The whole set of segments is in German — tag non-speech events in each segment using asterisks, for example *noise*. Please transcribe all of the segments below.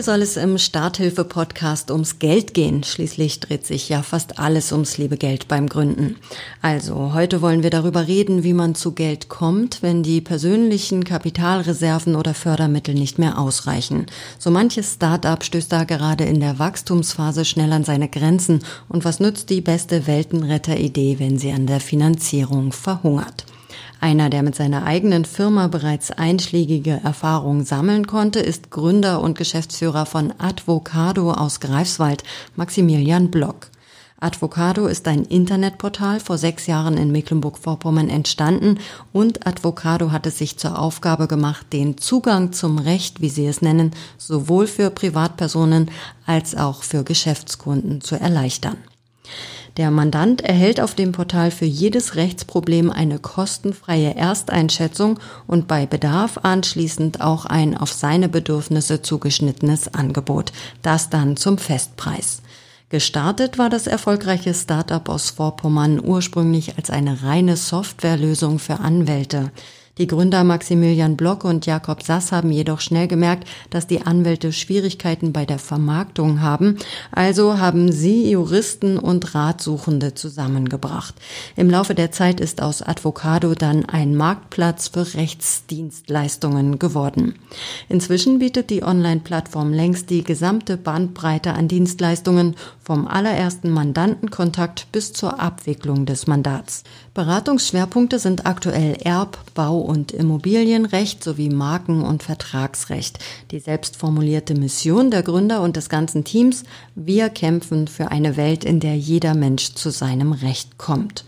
Heute soll es im Starthilfe-Podcast ums Geld gehen. Schließlich dreht sich ja fast alles ums liebe Geld beim Gründen. Also, heute wollen wir darüber reden, wie man zu Geld kommt, wenn die persönlichen Kapitalreserven oder Fördermittel nicht mehr ausreichen. So manches Start-up stößt da gerade in der Wachstumsphase schnell an seine Grenzen. Und was nützt die beste Weltenretter-Idee, wenn sie an der Finanzierung verhungert? Einer, der mit seiner eigenen Firma bereits einschlägige Erfahrungen sammeln konnte, ist Gründer und Geschäftsführer von Advocado aus Greifswald, Maximilian Block. Advocado ist ein Internetportal vor sechs Jahren in Mecklenburg-Vorpommern entstanden und Advocado hat es sich zur Aufgabe gemacht, den Zugang zum Recht, wie sie es nennen, sowohl für Privatpersonen als auch für Geschäftskunden zu erleichtern. Der Mandant erhält auf dem Portal für jedes Rechtsproblem eine kostenfreie Ersteinschätzung und bei Bedarf anschließend auch ein auf seine Bedürfnisse zugeschnittenes Angebot. Das dann zum Festpreis. Gestartet war das erfolgreiche Startup aus Vorpommern ursprünglich als eine reine Softwarelösung für Anwälte. Die Gründer Maximilian Block und Jakob Sass haben jedoch schnell gemerkt, dass die Anwälte Schwierigkeiten bei der Vermarktung haben. Also haben sie Juristen und Ratsuchende zusammengebracht. Im Laufe der Zeit ist aus Advocado dann ein Marktplatz für Rechtsdienstleistungen geworden. Inzwischen bietet die Online-Plattform längst die gesamte Bandbreite an Dienstleistungen vom allerersten Mandantenkontakt bis zur Abwicklung des Mandats. Beratungsschwerpunkte sind aktuell Erb, Bau und Immobilienrecht sowie Marken- und Vertragsrecht. Die selbst formulierte Mission der Gründer und des ganzen Teams, wir kämpfen für eine Welt, in der jeder Mensch zu seinem Recht kommt.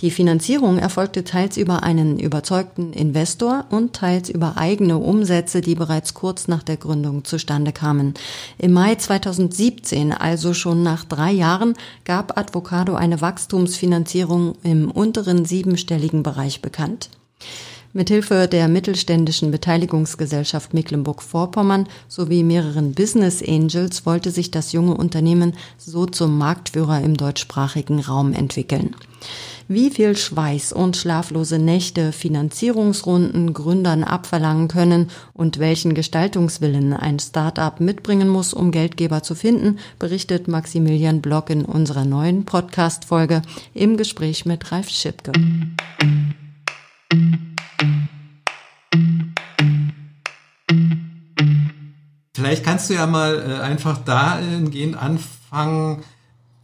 Die Finanzierung erfolgte teils über einen überzeugten Investor und teils über eigene Umsätze, die bereits kurz nach der Gründung zustande kamen. Im Mai 2017, also schon nach drei Jahren, gab Advocado eine Wachstumsfinanzierung im unteren siebenstelligen Bereich bekannt. Mithilfe der mittelständischen Beteiligungsgesellschaft Mecklenburg-Vorpommern sowie mehreren Business Angels wollte sich das junge Unternehmen so zum Marktführer im deutschsprachigen Raum entwickeln. Wie viel Schweiß und schlaflose Nächte Finanzierungsrunden Gründern abverlangen können und welchen Gestaltungswillen ein Start-up mitbringen muss, um Geldgeber zu finden, berichtet Maximilian Block in unserer neuen Podcast-Folge im Gespräch mit Ralf Schipke. Vielleicht kannst du ja mal äh, einfach dahingehend anfangen,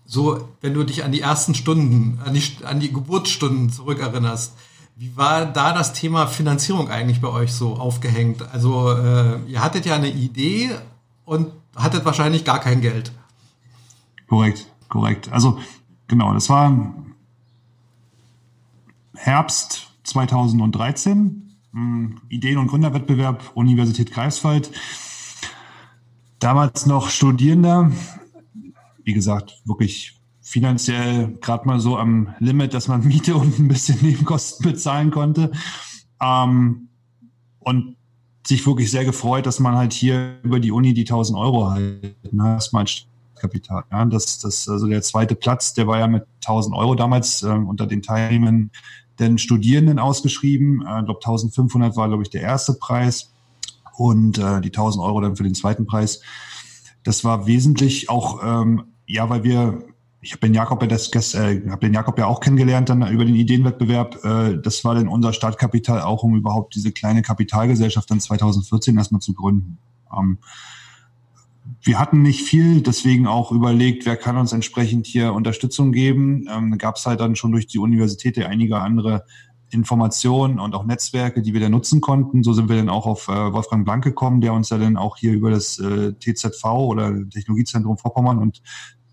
so, wenn du dich an die ersten Stunden, an die, an die Geburtsstunden zurückerinnerst. Wie war da das Thema Finanzierung eigentlich bei euch so aufgehängt? Also, äh, ihr hattet ja eine Idee und hattet wahrscheinlich gar kein Geld. Korrekt, korrekt. Also, genau, das war Herbst 2013, Ideen- und Gründerwettbewerb Universität Greifswald. Damals noch Studierender, wie gesagt, wirklich finanziell gerade mal so am Limit, dass man *laughs* Miete und ein bisschen Nebenkosten bezahlen konnte. Ähm, und sich wirklich sehr gefreut, dass man halt hier über die Uni die 1000 Euro halt, ne, das ist mein Kapital. Ja, das, das, also der zweite Platz, der war ja mit 1000 Euro damals äh, unter den Teilnehmern den Studierenden ausgeschrieben. Äh, ich glaube 1500 war, glaube ich, der erste Preis und äh, die 1000 Euro dann für den zweiten Preis. Das war wesentlich auch, ähm, ja, weil wir, ich habe den Jakob ja äh, habe den Jakob ja auch kennengelernt dann über den Ideenwettbewerb. Äh, das war dann unser Startkapital auch, um überhaupt diese kleine Kapitalgesellschaft dann 2014 erstmal zu gründen. Ähm, wir hatten nicht viel, deswegen auch überlegt, wer kann uns entsprechend hier Unterstützung geben. Ähm, Gab es halt dann schon durch die Universität einige andere Informationen und auch Netzwerke, die wir da nutzen konnten. So sind wir dann auch auf äh, Wolfgang Blank gekommen, der uns ja dann auch hier über das äh, TZV oder Technologiezentrum Vorpommern und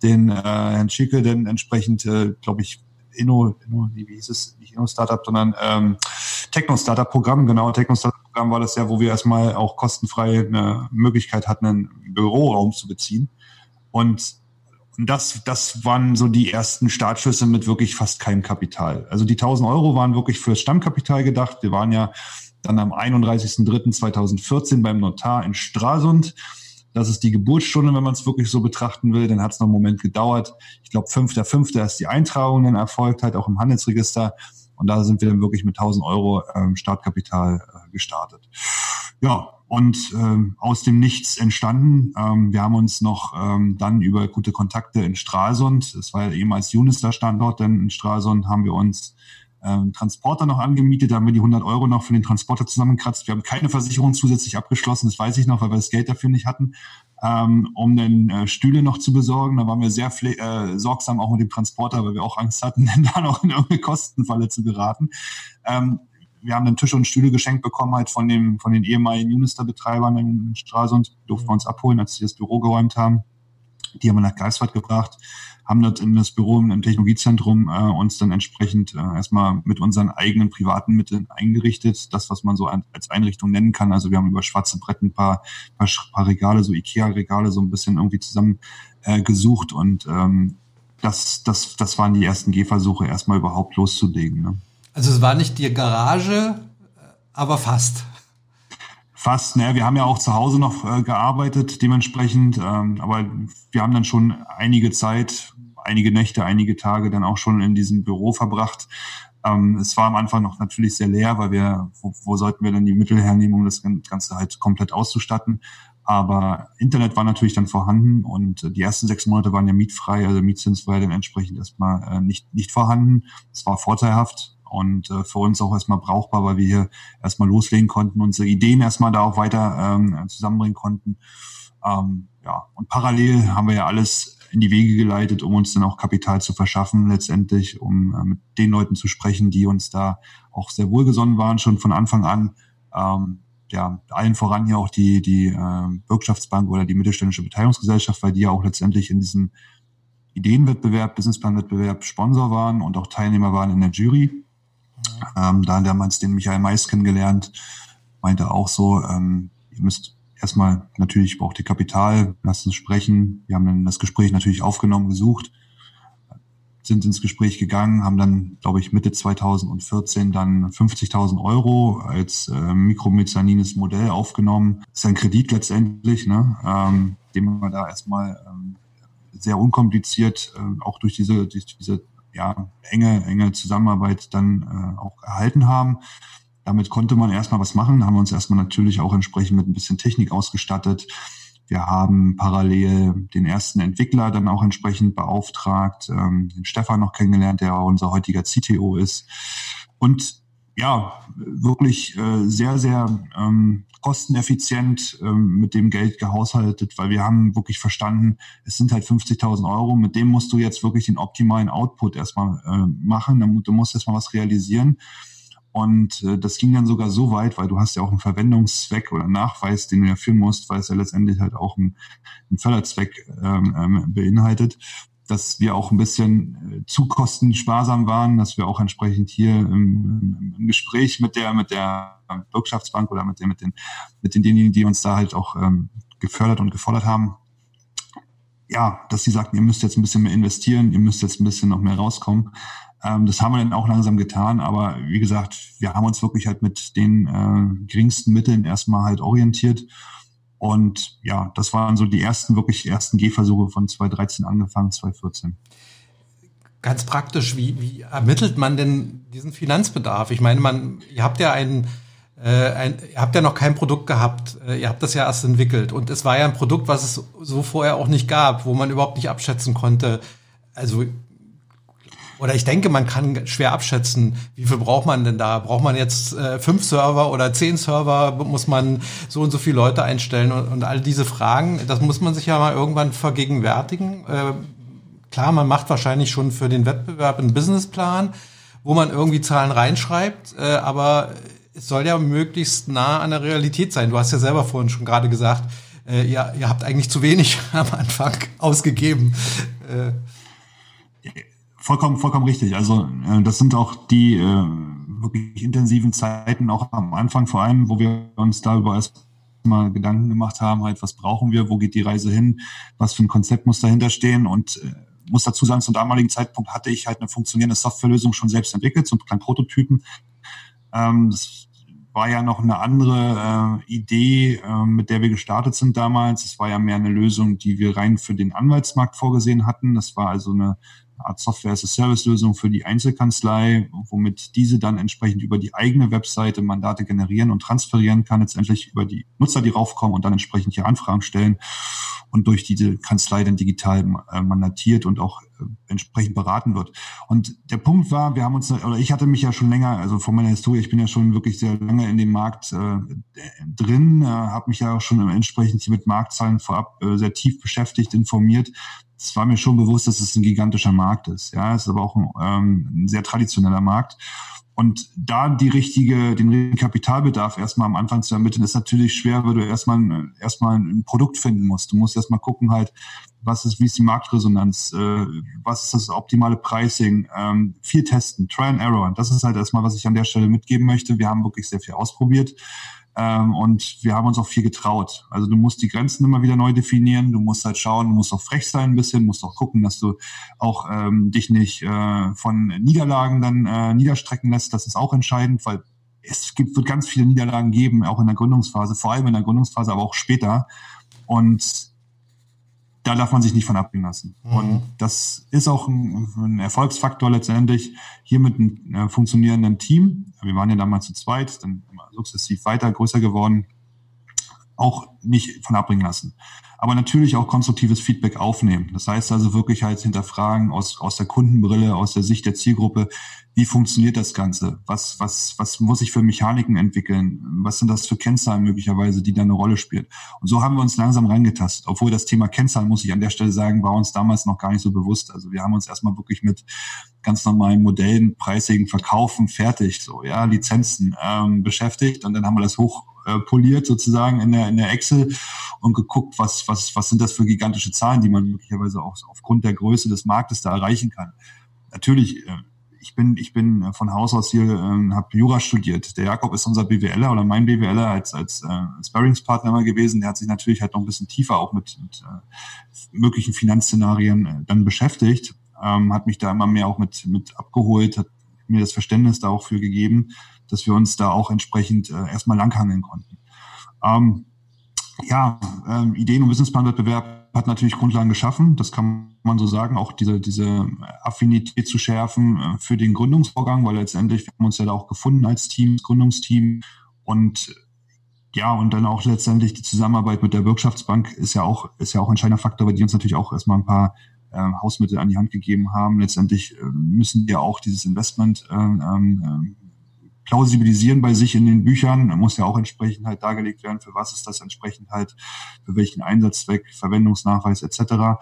den äh, Herrn Schicke dann entsprechend, äh, glaube ich, Inno, Inno, wie hieß es, nicht Inno Startup, sondern ähm, Techno Startup Programm, genau, Techno Startup Programm war das ja, wo wir erstmal auch kostenfrei eine Möglichkeit hatten, einen Büroraum zu beziehen. Und und das, das waren so die ersten Startschüsse mit wirklich fast keinem Kapital. Also die 1000 Euro waren wirklich fürs Stammkapital gedacht. Wir waren ja dann am 31.03.2014 beim Notar in Stralsund. Das ist die Geburtsstunde, wenn man es wirklich so betrachten will. Dann hat es noch einen Moment gedauert. Ich glaube, 5.5. ist die Eintragung dann erfolgt, halt auch im Handelsregister. Und da sind wir dann wirklich mit 1000 Euro ähm, Startkapital äh, gestartet. Ja, und ähm, aus dem Nichts entstanden. Ähm, wir haben uns noch ähm, dann über gute Kontakte in Stralsund, es war ja ehemals Unister-Standort, denn in Stralsund haben wir uns ähm, Transporter noch angemietet, da haben wir die 100 Euro noch für den Transporter zusammengekratzt. Wir haben keine Versicherung zusätzlich abgeschlossen, das weiß ich noch, weil wir das Geld dafür nicht hatten, ähm, um dann äh, Stühle noch zu besorgen. Da waren wir sehr äh, sorgsam auch mit dem Transporter, weil wir auch Angst hatten, dann *laughs* da noch in irgendeine Kostenfalle zu geraten. Ähm, wir haben dann Tische und Stühle geschenkt bekommen halt von dem von den ehemaligen Unister-Betreibern in Stralsund, durften wir uns abholen, als sie das Büro geräumt haben. Die haben wir nach Greifswald gebracht, haben dort in das Büro im Technologiezentrum äh, uns dann entsprechend äh, erstmal mit unseren eigenen privaten Mitteln eingerichtet. Das, was man so an, als Einrichtung nennen kann. Also wir haben über schwarze Bretten ein paar, paar, paar Regale, so Ikea-Regale, so ein bisschen irgendwie zusammen äh, gesucht und ähm, das, das, das waren die ersten Gehversuche, erstmal überhaupt loszulegen. Ne? Also es war nicht die Garage, aber fast. Fast, ne? Wir haben ja auch zu Hause noch äh, gearbeitet, dementsprechend, ähm, aber wir haben dann schon einige Zeit, einige Nächte, einige Tage dann auch schon in diesem Büro verbracht. Ähm, es war am Anfang noch natürlich sehr leer, weil wir, wo, wo sollten wir denn die Mittel hernehmen, um das Ganze halt komplett auszustatten? Aber Internet war natürlich dann vorhanden und die ersten sechs Monate waren ja mietfrei, also Mietzins war ja dann entsprechend erstmal äh, nicht, nicht vorhanden. Es war vorteilhaft und äh, für uns auch erstmal brauchbar, weil wir hier erstmal loslegen konnten, unsere Ideen erstmal da auch weiter ähm, zusammenbringen konnten. Ähm, ja, und parallel haben wir ja alles in die Wege geleitet, um uns dann auch Kapital zu verschaffen, letztendlich, um äh, mit den Leuten zu sprechen, die uns da auch sehr wohlgesonnen waren, schon von Anfang an. Ähm, ja, allen voran ja auch die, die äh, Bürgschaftsbank oder die mittelständische Beteiligungsgesellschaft, weil die ja auch letztendlich in diesem Ideenwettbewerb, Businessplanwettbewerb Sponsor waren und auch Teilnehmer waren in der Jury. Ähm, da haben damals den Michael Mais kennengelernt, meinte auch so, ähm, ihr müsst erstmal natürlich braucht ihr Kapital, lasst uns sprechen. Wir haben dann das Gespräch natürlich aufgenommen, gesucht, sind ins Gespräch gegangen, haben dann, glaube ich, Mitte 2014 dann 50.000 Euro als äh, mikromezanines Modell aufgenommen. Ist ein Kredit letztendlich, ne, ähm, den wir da erstmal ähm, sehr unkompliziert, äh, auch durch diese, durch diese ja, enge, enge Zusammenarbeit dann äh, auch erhalten haben. Damit konnte man erstmal was machen, haben wir uns erstmal natürlich auch entsprechend mit ein bisschen Technik ausgestattet. Wir haben parallel den ersten Entwickler dann auch entsprechend beauftragt, ähm, den Stefan noch kennengelernt, der unser heutiger CTO ist. Und ja, wirklich äh, sehr, sehr ähm, kosteneffizient ähm, mit dem Geld gehaushaltet, weil wir haben wirklich verstanden, es sind halt 50.000 Euro, mit dem musst du jetzt wirklich den optimalen Output erstmal äh, machen, du musst erstmal was realisieren. Und äh, das ging dann sogar so weit, weil du hast ja auch einen Verwendungszweck oder Nachweis, den du ja führen musst, weil es ja letztendlich halt auch einen, einen Förderzweck ähm, ähm, beinhaltet, dass wir auch ein bisschen äh, zu kostensparsam waren, dass wir auch entsprechend hier im, im Gespräch mit der mit der Wirtschaftsbank oder mit, den mit den mit denjenigen, die uns da halt auch ähm, gefördert und gefordert haben, ja, dass sie sagten, ihr müsst jetzt ein bisschen mehr investieren, ihr müsst jetzt ein bisschen noch mehr rauskommen. Ähm, das haben wir dann auch langsam getan, aber wie gesagt, wir haben uns wirklich halt mit den äh, geringsten Mitteln erstmal halt orientiert. Und ja, das waren so die ersten, wirklich ersten Gehversuche von 2013 angefangen, 2014. Ganz praktisch, wie, wie ermittelt man denn diesen Finanzbedarf? Ich meine, man, ihr habt ja einen äh, ein, ihr habt ja noch kein Produkt gehabt, äh, ihr habt das ja erst entwickelt und es war ja ein Produkt, was es so vorher auch nicht gab, wo man überhaupt nicht abschätzen konnte. Also oder ich denke, man kann schwer abschätzen, wie viel braucht man denn da? Braucht man jetzt äh, fünf Server oder zehn Server? Muss man so und so viele Leute einstellen? Und, und all diese Fragen, das muss man sich ja mal irgendwann vergegenwärtigen. Äh, klar, man macht wahrscheinlich schon für den Wettbewerb einen Businessplan, wo man irgendwie Zahlen reinschreibt, äh, aber es soll ja möglichst nah an der Realität sein. Du hast ja selber vorhin schon gerade gesagt, äh, ihr, ihr habt eigentlich zu wenig *laughs* am Anfang ausgegeben. Äh. Vollkommen, vollkommen richtig. Also äh, das sind auch die äh, wirklich intensiven Zeiten, auch am Anfang vor allem, wo wir uns darüber erst mal Gedanken gemacht haben, halt, was brauchen wir, wo geht die Reise hin, was für ein Konzept muss dahinter stehen und äh, muss dazu sagen, zum damaligen Zeitpunkt hatte ich halt eine funktionierende Softwarelösung schon selbst entwickelt, so einen kleinen Prototypen. Ähm, das war ja noch eine andere äh, Idee, äh, mit der wir gestartet sind damals. Es war ja mehr eine Lösung, die wir rein für den Anwaltsmarkt vorgesehen hatten. Das war also eine Art Software-as-a-Service-Lösung für die Einzelkanzlei, womit diese dann entsprechend über die eigene Webseite Mandate generieren und transferieren kann, letztendlich über die Nutzer, die raufkommen und dann entsprechend hier Anfragen stellen und durch diese Kanzlei dann digital äh, mandatiert und auch äh, entsprechend beraten wird. Und der Punkt war, wir haben uns, oder ich hatte mich ja schon länger, also von meiner Historie, ich bin ja schon wirklich sehr lange in dem Markt äh, drin, äh, habe mich ja auch schon entsprechend mit Marktzahlen vorab äh, sehr tief beschäftigt, informiert. Es war mir schon bewusst, dass es ein gigantischer Markt ist. Ja, es ist aber auch ein, ähm, ein sehr traditioneller Markt. Und da die richtige, den richtigen Kapitalbedarf erstmal am Anfang zu ermitteln, ist natürlich schwer, weil du erstmal, erstmal ein Produkt finden musst. Du musst erstmal gucken halt, was ist, wie ist die Marktresonanz, äh, was ist das optimale Pricing, ähm, viel testen, Try and Error. Und das ist halt erstmal, was ich an der Stelle mitgeben möchte. Wir haben wirklich sehr viel ausprobiert. Ähm, und wir haben uns auch viel getraut. Also du musst die Grenzen immer wieder neu definieren. Du musst halt schauen, du musst auch frech sein ein bisschen, musst auch gucken, dass du auch ähm, dich nicht äh, von Niederlagen dann äh, niederstrecken lässt. Das ist auch entscheidend, weil es gibt, wird ganz viele Niederlagen geben, auch in der Gründungsphase, vor allem in der Gründungsphase, aber auch später. Und da darf man sich nicht von abbringen lassen. Mhm. Und das ist auch ein, ein, Erfolgsfaktor letztendlich hier mit einem äh, funktionierenden Team. Wir waren ja damals zu zweit, dann sukzessiv weiter, größer geworden, auch nicht von abbringen lassen aber natürlich auch konstruktives Feedback aufnehmen. Das heißt also wirklich halt hinterfragen aus, aus der Kundenbrille, aus der Sicht der Zielgruppe, wie funktioniert das Ganze? Was, was, was muss ich für Mechaniken entwickeln? Was sind das für Kennzahlen möglicherweise, die da eine Rolle spielen? Und so haben wir uns langsam reingetastet. Obwohl das Thema Kennzahlen, muss ich an der Stelle sagen, war uns damals noch gar nicht so bewusst. Also wir haben uns erstmal wirklich mit ganz normalen Modellen, preisigen Verkaufen, fertig, so, ja, Lizenzen ähm, beschäftigt. Und dann haben wir das hoch äh, poliert sozusagen in der, in der Excel und geguckt, was, was, was sind das für gigantische Zahlen, die man möglicherweise auch aufgrund der Größe des Marktes da erreichen kann. Natürlich, äh, ich bin, ich bin von Haus aus hier, äh, habe Jura studiert. Der Jakob ist unser BWLer oder mein BWLer als, als äh, Sparringspartner immer gewesen. Der hat sich natürlich halt noch ein bisschen tiefer auch mit, mit äh, möglichen Finanzszenarien äh, dann beschäftigt, ähm, hat mich da immer mehr auch mit, mit abgeholt, hat mir das Verständnis da auch für gegeben dass wir uns da auch entsprechend äh, erstmal langhangeln konnten. Ähm, ja, ähm, Ideen- und Businessplanwettbewerb hat natürlich Grundlagen geschaffen, das kann man so sagen, auch diese, diese Affinität zu schärfen äh, für den Gründungsvorgang, weil letztendlich wir haben uns ja da auch gefunden als Team, Gründungsteam und ja, und dann auch letztendlich die Zusammenarbeit mit der Wirtschaftsbank ist ja auch, ist ja auch ein entscheidender Faktor, weil die uns natürlich auch erstmal ein paar äh, Hausmittel an die Hand gegeben haben. Letztendlich äh, müssen wir auch dieses Investment äh, äh, plausibilisieren bei sich in den Büchern. muss ja auch entsprechend halt dargelegt werden, für was ist das entsprechend halt, für welchen Einsatzzweck, Verwendungsnachweis etc. Da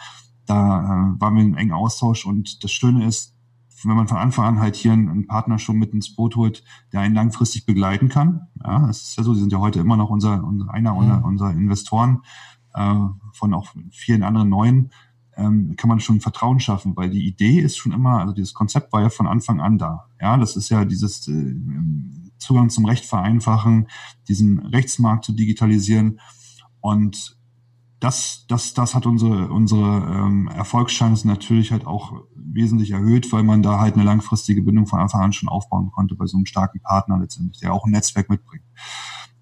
äh, waren wir in engen Austausch und das Schöne ist, wenn man von Anfang an halt hier einen Partner schon mit ins Boot holt, der einen langfristig begleiten kann. Ja, das ist ja so, die sind ja heute immer noch unser, unser einer mhm. unserer Investoren äh, von auch vielen anderen neuen ähm, kann man schon Vertrauen schaffen, weil die Idee ist schon immer, also dieses Konzept war ja von Anfang an da. Ja, das ist ja dieses äh, Zugang zum Recht vereinfachen, diesen Rechtsmarkt zu digitalisieren und das, das, das hat unsere, unsere ähm, Erfolgschancen natürlich halt auch wesentlich erhöht, weil man da halt eine langfristige Bindung von Anfang an schon aufbauen konnte bei so einem starken Partner letztendlich, der auch ein Netzwerk mitbringt.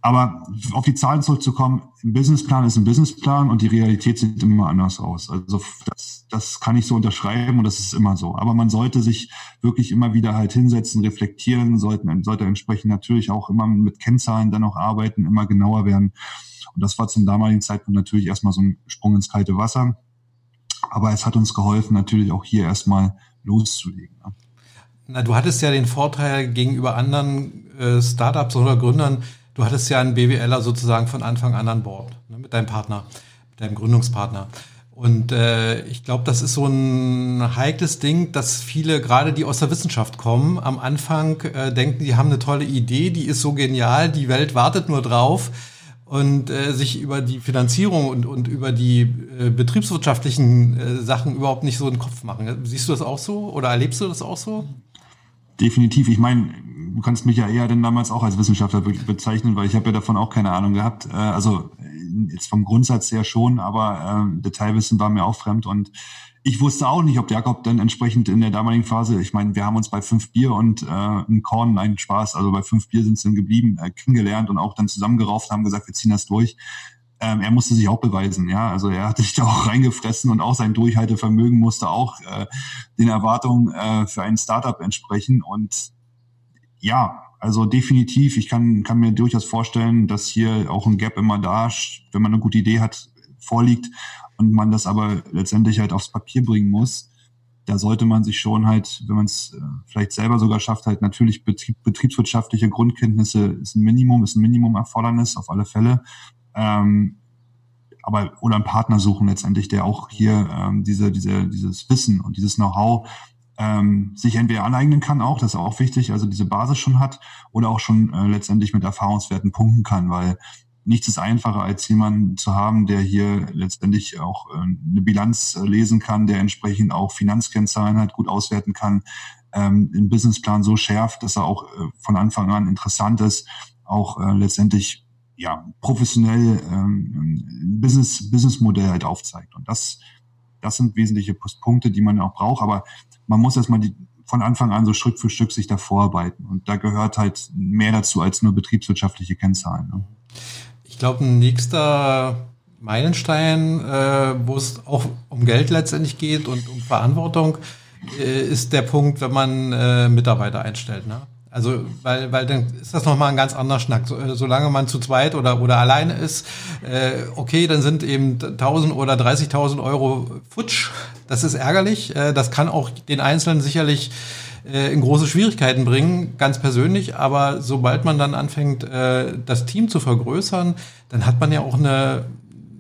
Aber auf die Zahlen zurückzukommen, ein Businessplan ist ein Businessplan und die Realität sieht immer anders aus. Also das, das kann ich so unterschreiben und das ist immer so. Aber man sollte sich wirklich immer wieder halt hinsetzen, reflektieren, sollten, sollte entsprechend natürlich auch immer mit Kennzahlen dann auch arbeiten, immer genauer werden. Und das war zum damaligen Zeitpunkt natürlich erstmal so ein Sprung ins kalte Wasser. Aber es hat uns geholfen, natürlich auch hier erstmal loszulegen. Ne? Na, du hattest ja den Vorteil gegenüber anderen äh, Startups oder Gründern, du hattest ja einen BWLer sozusagen von Anfang an an Bord ne, mit deinem Partner, mit deinem Gründungspartner. Und äh, ich glaube, das ist so ein heikles Ding, dass viele, gerade die aus der Wissenschaft kommen, am Anfang äh, denken, die haben eine tolle Idee, die ist so genial, die Welt wartet nur drauf und äh, sich über die Finanzierung und, und über die äh, betriebswirtschaftlichen äh, Sachen überhaupt nicht so einen Kopf machen. Siehst du das auch so oder erlebst du das auch so? Definitiv. Ich meine, du kannst mich ja eher denn damals auch als Wissenschaftler bezeichnen, weil ich habe ja davon auch keine Ahnung gehabt. Äh, also jetzt vom Grundsatz her schon, aber äh, Detailwissen war mir auch fremd und ich wusste auch nicht, ob Jakob dann entsprechend in der damaligen Phase, ich meine, wir haben uns bei fünf Bier und äh, ein Korn, nein, Spaß, also bei fünf Bier sind es dann geblieben, äh, kennengelernt und auch dann zusammengerauft, haben gesagt, wir ziehen das durch. ähm, er musste sich auch beweisen, ja. Also er hatte sich da auch *laughs* reingefressen und auch sein Durchhaltevermögen musste auch äh, den Erwartungen äh, für ein Startup entsprechen. Und ja, also definitiv, ich kann, kann mir durchaus vorstellen, dass hier auch ein Gap immer da, wenn man eine gute Idee hat, vorliegt und man das aber letztendlich halt aufs Papier bringen muss. Da sollte man sich schon halt, wenn man es äh, vielleicht selber sogar schafft, halt natürlich Betrieb, betriebswirtschaftliche Grundkenntnisse ist ein Minimum, ist ein Minimum-Erfordernis auf alle Fälle. Ähm, aber oder einen Partner suchen letztendlich, der auch hier ähm, diese, diese, dieses Wissen und dieses Know-how ähm, sich entweder aneignen kann, auch, das ist auch wichtig, also diese Basis schon hat, oder auch schon äh, letztendlich mit Erfahrungswerten punkten kann, weil nichts ist einfacher, als jemanden zu haben, der hier letztendlich auch äh, eine Bilanz äh, lesen kann, der entsprechend auch Finanzkennzahlen halt gut auswerten kann, ähm, den Businessplan so schärft, dass er auch äh, von Anfang an interessant ist, auch äh, letztendlich ja, professionell ähm, Business, Businessmodell halt aufzeigt. Und das, das sind wesentliche Punkte, die man auch braucht. Aber man muss erstmal die, von Anfang an so Schritt für Stück sich da vorarbeiten. Und da gehört halt mehr dazu als nur betriebswirtschaftliche Kennzahlen. Ne? Ich glaube, ein nächster Meilenstein, äh, wo es auch um Geld letztendlich geht und um Verantwortung, äh, ist der Punkt, wenn man äh, Mitarbeiter einstellt. Ne? Also, weil, weil dann ist das nochmal ein ganz anderer Schnack. So, äh, solange man zu zweit oder, oder alleine ist, äh, okay, dann sind eben 1000 oder 30.000 Euro futsch. Das ist ärgerlich. Äh, das kann auch den Einzelnen sicherlich äh, in große Schwierigkeiten bringen, ganz persönlich. Aber sobald man dann anfängt, äh, das Team zu vergrößern, dann hat man ja auch eine,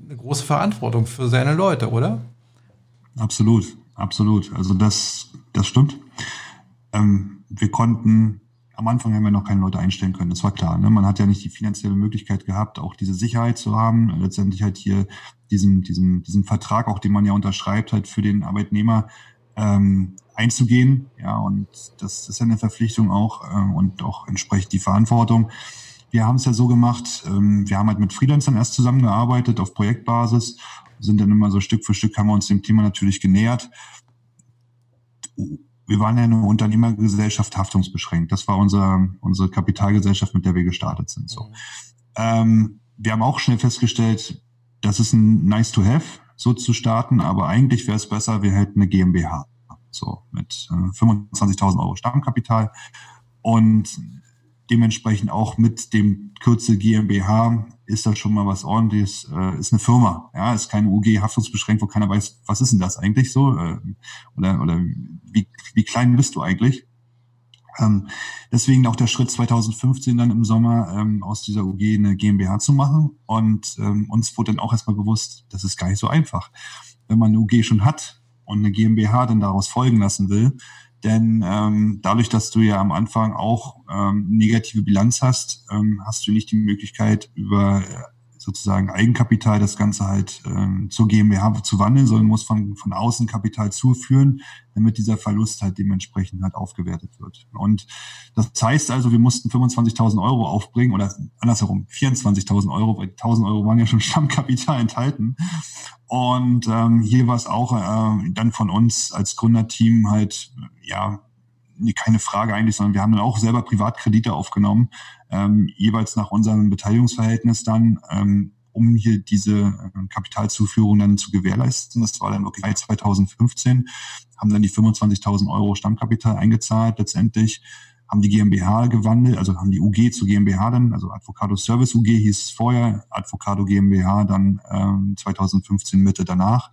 eine große Verantwortung für seine Leute, oder? Absolut, absolut. Also das, das stimmt. Ähm, wir konnten am Anfang haben wir noch keine Leute einstellen können, das war klar. Ne? Man hat ja nicht die finanzielle Möglichkeit gehabt, auch diese Sicherheit zu haben. Letztendlich halt hier diesen, diesen, diesen Vertrag, auch den man ja unterschreibt, halt für den Arbeitnehmer ähm, einzugehen. Ja, und das ist ja eine Verpflichtung auch äh, und auch entsprechend die Verantwortung. Wir haben es ja so gemacht, ähm, wir haben halt mit Freelancern erst zusammengearbeitet auf Projektbasis, sind dann immer so Stück für Stück haben wir uns dem Thema natürlich genähert wir waren ja eine Unternehmergesellschaft haftungsbeschränkt. Das war unser, unsere Kapitalgesellschaft, mit der wir gestartet sind. So. Mhm. Ähm, wir haben auch schnell festgestellt, das ist ein nice to have, so zu starten, aber eigentlich wäre es besser, wir hätten eine GmbH. So, mit äh, 25.000 Euro Stammkapital. Und dementsprechend auch mit dem Kürzel GmbH ist das schon mal was ordentliches, äh, ist eine Firma, ja, ist keine UG haftungsbeschränkt, wo keiner weiß, was ist denn das eigentlich so, äh, oder, oder wie, wie klein bist du eigentlich? Ähm, deswegen auch der Schritt 2015 dann im Sommer ähm, aus dieser UG eine GmbH zu machen und ähm, uns wurde dann auch erstmal bewusst, das ist gar nicht so einfach. Wenn man eine UG schon hat und eine GmbH dann daraus folgen lassen will, denn ähm, dadurch, dass du ja am Anfang auch ähm, negative Bilanz hast, ähm, hast du nicht die Möglichkeit, über äh, sozusagen Eigenkapital das Ganze halt ähm, zur GmbH zu wandeln, sondern muss von, von außen Kapital zuführen, damit dieser Verlust halt dementsprechend halt aufgewertet wird. Und das heißt also, wir mussten 25.000 Euro aufbringen oder andersherum 24.000 Euro, weil 1.000 Euro waren ja schon *laughs* Stammkapital enthalten. Und ähm, hier war es auch äh, dann von uns als Gründerteam halt, ja, keine Frage eigentlich, sondern wir haben dann auch selber Privatkredite aufgenommen, ähm, jeweils nach unserem Beteiligungsverhältnis dann, ähm, um hier diese äh, Kapitalzuführung dann zu gewährleisten. Das war dann wirklich 2015, haben dann die 25.000 Euro Stammkapital eingezahlt letztendlich, haben die GmbH gewandelt, also haben die UG zu GmbH dann, also Advocado Service UG hieß es vorher, Advocado GmbH dann ähm, 2015 Mitte danach.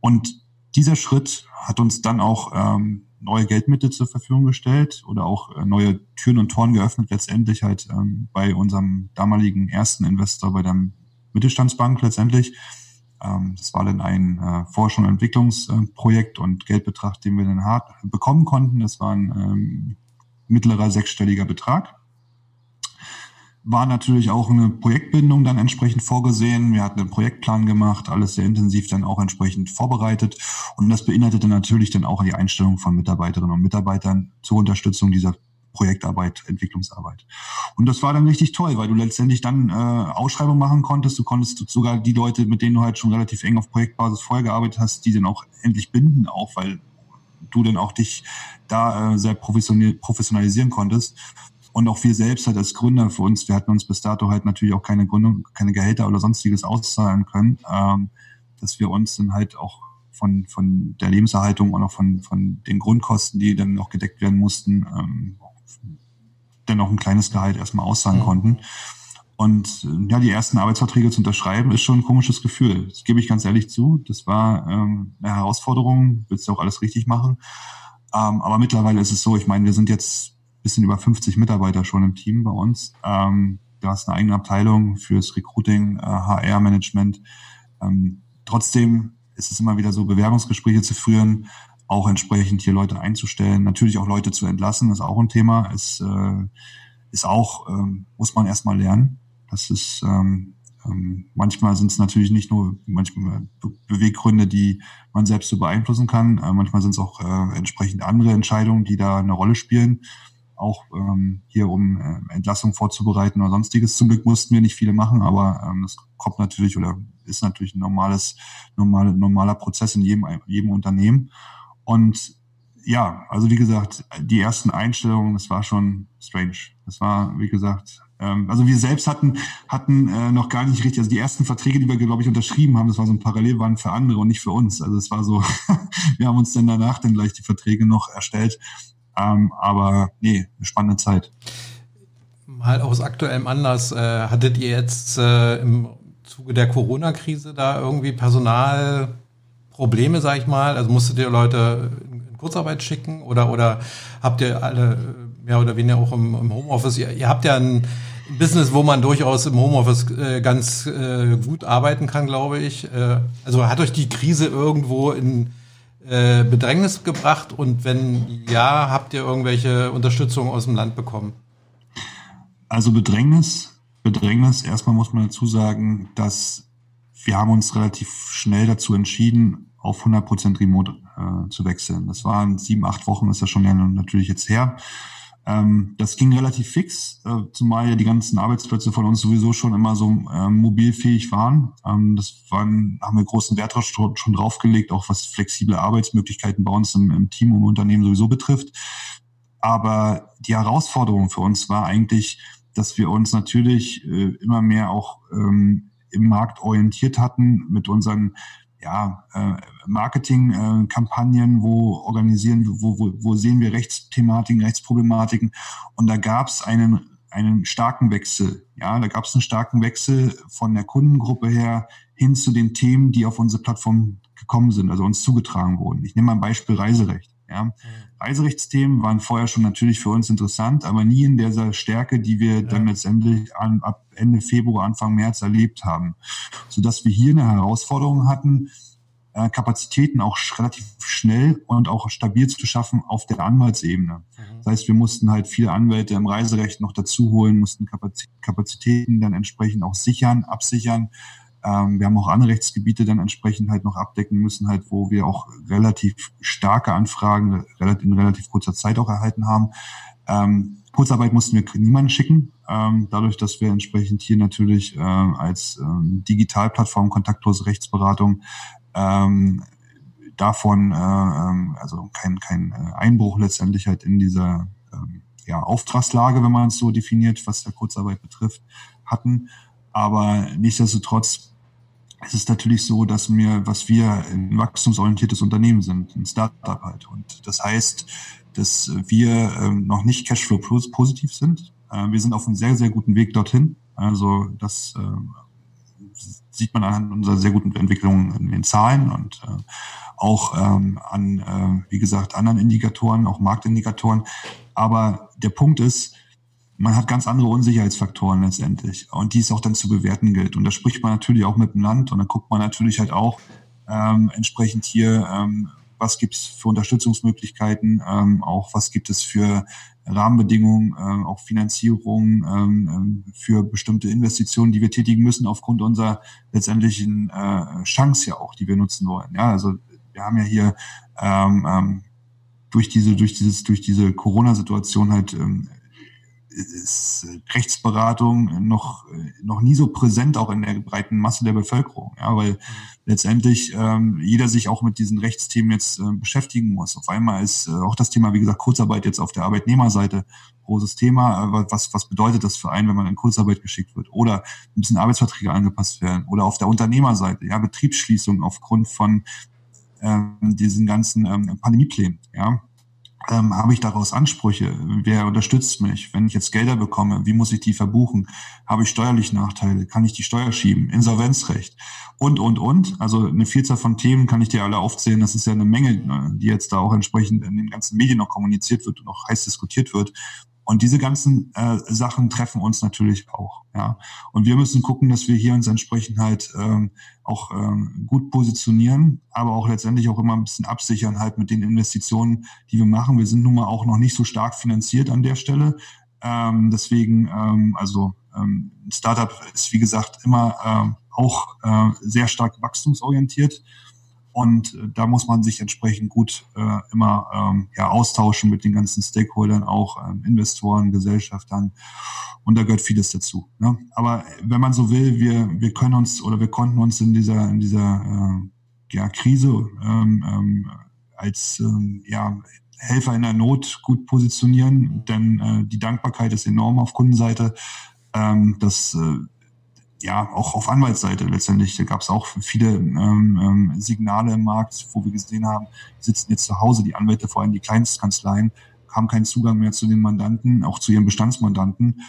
Und dieser Schritt hat uns dann auch ähm, neue Geldmittel zur Verfügung gestellt oder auch äh, neue Türen und Toren geöffnet, letztendlich halt ähm, bei unserem damaligen ersten Investor, bei der Mittelstandsbank letztendlich. Ähm, das war dann ein äh, Forschung- und Entwicklungsprojekt und Geldbetrag, den wir dann hart bekommen konnten. Das war ein ähm, mittlerer sechsstelliger Betrag war natürlich auch eine Projektbindung dann entsprechend vorgesehen. Wir hatten einen Projektplan gemacht, alles sehr intensiv dann auch entsprechend vorbereitet. Und das beinhaltete natürlich dann auch die Einstellung von Mitarbeiterinnen und Mitarbeitern zur Unterstützung dieser Projektarbeit, Entwicklungsarbeit. Und das war dann richtig toll, weil du letztendlich dann äh, Ausschreibungen machen konntest. Du konntest sogar die Leute, mit denen du halt schon relativ eng auf Projektbasis vorher gearbeitet hast, die dann auch endlich binden auch, weil du dann auch dich da äh, sehr professionalisieren konntest. Und auch wir selbst halt als Gründer für uns, wir hatten uns bis dato halt natürlich auch keine Gründung, keine Gehälter oder sonstiges auszahlen können, ähm, dass wir uns dann halt auch von, von der Lebenserhaltung und auch von, von den Grundkosten, die dann noch gedeckt werden mussten, ähm, dann auch ein kleines Gehalt erstmal auszahlen mhm. konnten. Und äh, ja, die ersten Arbeitsverträge zu unterschreiben, ist schon ein komisches Gefühl. Das gebe ich ganz ehrlich zu. Das war ähm, eine Herausforderung. Willst du auch alles richtig machen? Ähm, aber mittlerweile ist es so, ich meine, wir sind jetzt bisschen über 50 Mitarbeiter schon im Team bei uns. Ähm, da ist eine eigene Abteilung fürs Recruiting, äh, HR-Management. Ähm, trotzdem ist es immer wieder so, Bewerbungsgespräche zu führen, auch entsprechend hier Leute einzustellen, natürlich auch Leute zu entlassen, ist auch ein Thema, ist, äh, ist auch, ähm, muss man erstmal lernen. Das ist ähm, ähm, manchmal sind es natürlich nicht nur manchmal Be Beweggründe, die man selbst so beeinflussen kann. Äh, manchmal sind es auch äh, entsprechend andere Entscheidungen, die da eine Rolle spielen. Auch ähm, hier um äh, Entlassung vorzubereiten oder sonstiges. Zum Glück mussten wir nicht viele machen, aber ähm, das kommt natürlich oder ist natürlich ein normales, normale, normaler Prozess in jedem, jedem Unternehmen. Und ja, also wie gesagt, die ersten Einstellungen, das war schon strange. Das war, wie gesagt, ähm, also wir selbst hatten, hatten äh, noch gar nicht richtig, also die ersten Verträge, die wir, glaube ich, unterschrieben haben, das war so ein Parallelwahn für andere und nicht für uns. Also es war so, *laughs* wir haben uns dann danach dann gleich die Verträge noch erstellt. Ähm, aber nee, eine spannende Zeit. Mal aus aktuellem Anlass, äh, hattet ihr jetzt äh, im Zuge der Corona-Krise da irgendwie Personalprobleme, sag ich mal? Also musstet ihr Leute in Kurzarbeit schicken oder, oder habt ihr alle mehr oder weniger auch im, im Homeoffice? Ihr, ihr habt ja ein Business, wo man durchaus im Homeoffice äh, ganz äh, gut arbeiten kann, glaube ich. Äh, also hat euch die Krise irgendwo in äh, Bedrängnis gebracht und wenn ja, habt ihr irgendwelche Unterstützung aus dem Land bekommen? Also Bedrängnis, Bedrängnis, erstmal muss man dazu sagen, dass wir haben uns relativ schnell dazu entschieden, auf 100% Remote äh, zu wechseln. Das waren sieben, acht Wochen, ist ja schon ja natürlich jetzt her. Ähm, das ging relativ fix, äh, zumal ja die ganzen Arbeitsplätze von uns sowieso schon immer so ähm, mobilfähig waren. Ähm, das waren, haben wir großen Wert schon, schon draufgelegt, auch was flexible Arbeitsmöglichkeiten bei uns im, im Team und Unternehmen sowieso betrifft. Aber die Herausforderung für uns war eigentlich, dass wir uns natürlich äh, immer mehr auch ähm, im Markt orientiert hatten mit unseren ja, äh, Marketingkampagnen, äh, wo organisieren wo, wo, wo sehen wir Rechtsthematiken, Rechtsproblematiken. Und da gab es einen, einen starken Wechsel. Ja, da gab es einen starken Wechsel von der Kundengruppe her hin zu den Themen, die auf unsere Plattform gekommen sind, also uns zugetragen wurden. Ich nehme mal ein Beispiel Reiserecht. Ja. Reiserechtsthemen waren vorher schon natürlich für uns interessant, aber nie in dieser Stärke, die wir ja. dann letztendlich an, ab Ende Februar, Anfang März erlebt haben. Sodass wir hier eine Herausforderung hatten, äh, Kapazitäten auch relativ schnell und auch stabil zu schaffen auf der Anwaltsebene. Mhm. Das heißt, wir mussten halt viele Anwälte im Reiserecht noch dazu holen, mussten Kapazitäten dann entsprechend auch sichern, absichern. Ähm, wir haben auch andere Rechtsgebiete dann entsprechend halt noch abdecken müssen, halt, wo wir auch relativ starke Anfragen in relativ kurzer Zeit auch erhalten haben. Ähm, Kurzarbeit mussten wir niemanden schicken, ähm, dadurch, dass wir entsprechend hier natürlich äh, als ähm, Digitalplattform kontaktlose Rechtsberatung ähm, davon, äh, ähm, also kein, kein äh, Einbruch letztendlich halt in dieser ähm, ja, Auftragslage, wenn man es so definiert, was der Kurzarbeit betrifft, hatten. Aber nichtsdestotrotz es ist natürlich so, dass wir, was wir ein wachstumsorientiertes Unternehmen sind, ein Startup halt. Und das heißt, dass wir ähm, noch nicht Cashflow positiv sind. Äh, wir sind auf einem sehr, sehr guten Weg dorthin. Also das äh, sieht man anhand unserer sehr guten Entwicklung in den Zahlen und äh, auch ähm, an, äh, wie gesagt, anderen Indikatoren, auch Marktindikatoren. Aber der Punkt ist, man hat ganz andere Unsicherheitsfaktoren letztendlich und die es auch dann zu bewerten gilt. Und da spricht man natürlich auch mit dem Land und dann guckt man natürlich halt auch ähm, entsprechend hier, ähm, was gibt es für Unterstützungsmöglichkeiten, ähm, auch was gibt es für Rahmenbedingungen, äh, auch Finanzierung ähm, ähm, für bestimmte Investitionen, die wir tätigen müssen aufgrund unserer letztendlichen äh, Chance ja auch, die wir nutzen wollen. Ja, also wir haben ja hier ähm, ähm, durch diese durch dieses durch diese Corona-Situation halt ähm, ist Rechtsberatung noch, noch nie so präsent auch in der breiten Masse der Bevölkerung. Ja, weil letztendlich ähm, jeder sich auch mit diesen Rechtsthemen jetzt äh, beschäftigen muss. Auf einmal ist äh, auch das Thema, wie gesagt, Kurzarbeit jetzt auf der Arbeitnehmerseite großes Thema. Äh, was, was bedeutet das für einen, wenn man in Kurzarbeit geschickt wird? Oder müssen Arbeitsverträge angepasst werden? Oder auf der Unternehmerseite, ja, Betriebsschließung aufgrund von ähm, diesen ganzen ähm, Pandemieplänen, ja ähm, habe ich daraus Ansprüche? Wer unterstützt mich? Wenn ich jetzt Gelder bekomme, wie muss ich die verbuchen? Habe ich steuerliche Nachteile? Kann ich die Steuer schieben? Insolvenzrecht? Und, und, und. Also eine Vielzahl von Themen kann ich dir alle aufzählen. Das ist ja eine Menge, ne, die jetzt da auch entsprechend in den ganzen Medien noch kommuniziert wird und auch heiß diskutiert wird. Und diese ganzen äh, Sachen treffen uns natürlich auch. Ja. Und wir müssen gucken, dass wir hier uns entsprechend halt ähm, auch ähm, gut positionieren, aber auch letztendlich auch immer ein bisschen absichern halt mit den Investitionen, die wir machen. Wir sind nun mal auch noch nicht so stark finanziert an der Stelle. Ähm, deswegen, ähm, also ähm, Startup ist wie gesagt immer ähm, auch äh, sehr stark wachstumsorientiert. Und äh, da muss man sich entsprechend gut äh, immer ähm, ja, austauschen mit den ganzen Stakeholdern, auch ähm, Investoren, Gesellschaftern. Und da gehört vieles dazu. Ne? Aber wenn man so will, wir, wir können uns oder wir konnten uns in dieser, in dieser äh, ja, Krise ähm, ähm, als ähm, ja, Helfer in der Not gut positionieren, denn äh, die Dankbarkeit ist enorm auf Kundenseite. Ähm, das äh, ja, auch auf Anwaltsseite letztendlich. Da gab es auch viele ähm, ähm, Signale im Markt, wo wir gesehen haben, die sitzen jetzt zu Hause, die Anwälte, vor allem die Kleinstkanzleien, haben keinen Zugang mehr zu den Mandanten, auch zu ihren Bestandsmandanten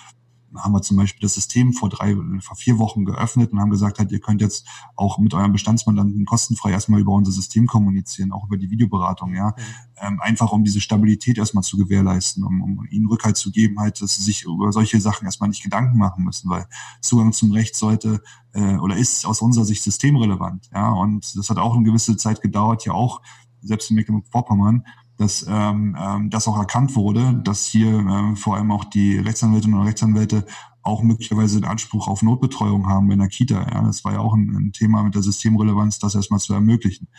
haben wir zum Beispiel das System vor drei, vor vier Wochen geöffnet und haben gesagt, halt, ihr könnt jetzt auch mit eurem Bestandsmandanten kostenfrei erstmal über unser System kommunizieren, auch über die Videoberatung, ja. Mhm. Ähm, einfach um diese Stabilität erstmal zu gewährleisten, um, um ihnen Rückhalt zu geben, halt, dass sie sich über solche Sachen erstmal nicht Gedanken machen müssen, weil Zugang zum Recht sollte äh, oder ist aus unserer Sicht systemrelevant, ja. Und das hat auch eine gewisse Zeit gedauert, ja auch, selbst in Mecklenburg-Vorpommern, dass ähm, ähm, das auch erkannt wurde, dass hier ähm, vor allem auch die Rechtsanwältinnen und Rechtsanwälte auch möglicherweise den Anspruch auf Notbetreuung haben in der Kita. Ja, das war ja auch ein, ein Thema mit der Systemrelevanz, das erstmal zu ermöglichen.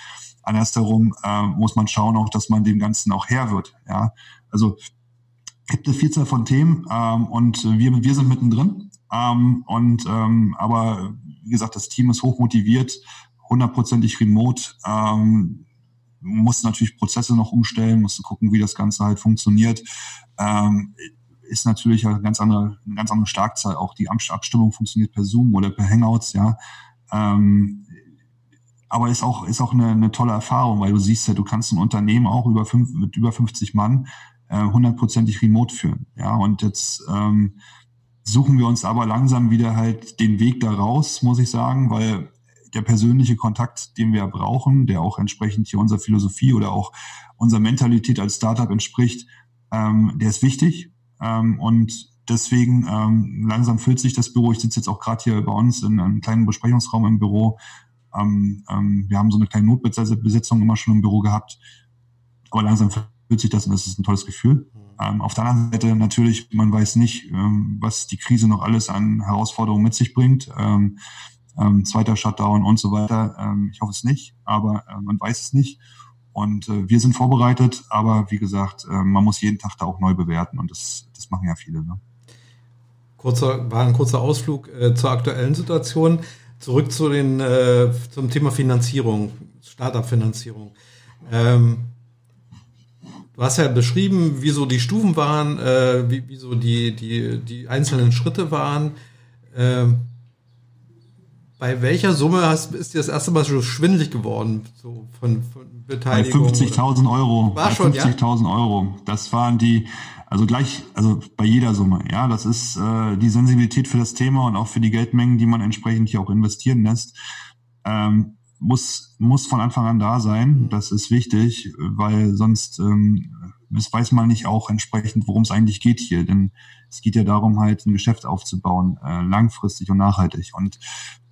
Andersherum äh, muss man schauen auch, dass man dem Ganzen auch Herr wird. Ja, also gibt eine Vielzahl von Themen ähm, und wir, wir sind mittendrin. Ähm, und ähm, aber wie gesagt, das Team ist hochmotiviert, hundertprozentig remote. Ähm, muss natürlich Prozesse noch umstellen, muss gucken, wie das Ganze halt funktioniert. Ähm, ist natürlich eine ganz andere, eine ganz andere Schlagzahl. Auch die Abstimmung funktioniert per Zoom oder per Hangouts, ja. Ähm, aber ist auch, ist auch eine, eine tolle Erfahrung, weil du siehst ja, du kannst ein Unternehmen auch über fünf, mit über 50 Mann äh, hundertprozentig remote führen. Ja, und jetzt ähm, suchen wir uns aber langsam wieder halt den Weg da raus, muss ich sagen, weil der persönliche Kontakt, den wir brauchen, der auch entsprechend hier unserer Philosophie oder auch unserer Mentalität als Startup entspricht, ähm, der ist wichtig. Ähm, und deswegen ähm, langsam füllt sich das Büro. Ich sitze jetzt auch gerade hier bei uns in einem kleinen Besprechungsraum im Büro. Ähm, ähm, wir haben so eine kleine Notbesetzung immer schon im Büro gehabt. Aber langsam füllt sich das und das ist ein tolles Gefühl. Ähm, auf der anderen Seite natürlich, man weiß nicht, ähm, was die Krise noch alles an Herausforderungen mit sich bringt. Ähm, ähm, zweiter Shutdown und so weiter. Ähm, ich hoffe es nicht, aber äh, man weiß es nicht. Und äh, wir sind vorbereitet, aber wie gesagt, äh, man muss jeden Tag da auch neu bewerten und das, das machen ja viele. Ne? Kurzer, war ein kurzer Ausflug äh, zur aktuellen Situation. Zurück zu den, äh, zum Thema Finanzierung, Startup-Finanzierung. Ähm, du hast ja beschrieben, wie so die Stufen waren, äh, wie, die, die, die einzelnen Schritte waren. Ähm, bei welcher Summe hast, ist dir das erste Mal so schwindelig geworden, so von, von Beteiligung? Bei 50.000 Euro. War bei schon, 50.000 ja? Euro. Das waren die, also gleich, also bei jeder Summe. Ja, das ist äh, die Sensibilität für das Thema und auch für die Geldmengen, die man entsprechend hier auch investieren lässt. Ähm, muss, muss von Anfang an da sein. Das ist wichtig, weil sonst ähm, weiß man nicht auch entsprechend, worum es eigentlich geht hier. Denn es geht ja darum, halt ein Geschäft aufzubauen, äh, langfristig und nachhaltig. Und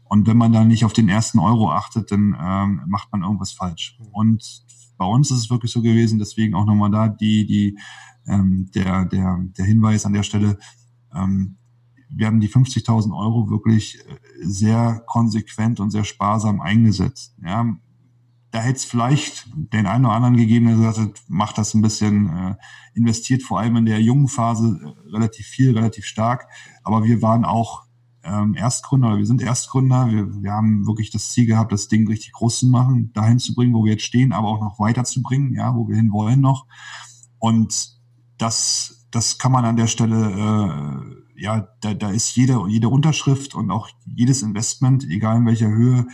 und wenn man da nicht auf den ersten Euro achtet, dann ähm, macht man irgendwas falsch. Und bei uns ist es wirklich so gewesen, deswegen auch nochmal da die, die, ähm, der, der, der Hinweis an der Stelle, ähm, wir haben die 50.000 Euro wirklich äh, sehr konsequent und sehr sparsam eingesetzt. Ja, da hätte es vielleicht den einen oder anderen gegeben, der gesagt hat, macht das ein bisschen, äh, investiert vor allem in der jungen Phase äh, relativ viel, relativ stark. Aber wir waren auch ähm, Erstgründer, oder wir sind Erstgründer. Wir, wir haben wirklich das Ziel gehabt, das Ding richtig groß zu machen, dahin zu bringen, wo wir jetzt stehen, aber auch noch weiterzubringen, ja, wo wir hin wollen noch. Und das, das kann man an der Stelle, äh, ja, da, da ist jede, jede Unterschrift und auch jedes Investment, egal in welcher Höhe,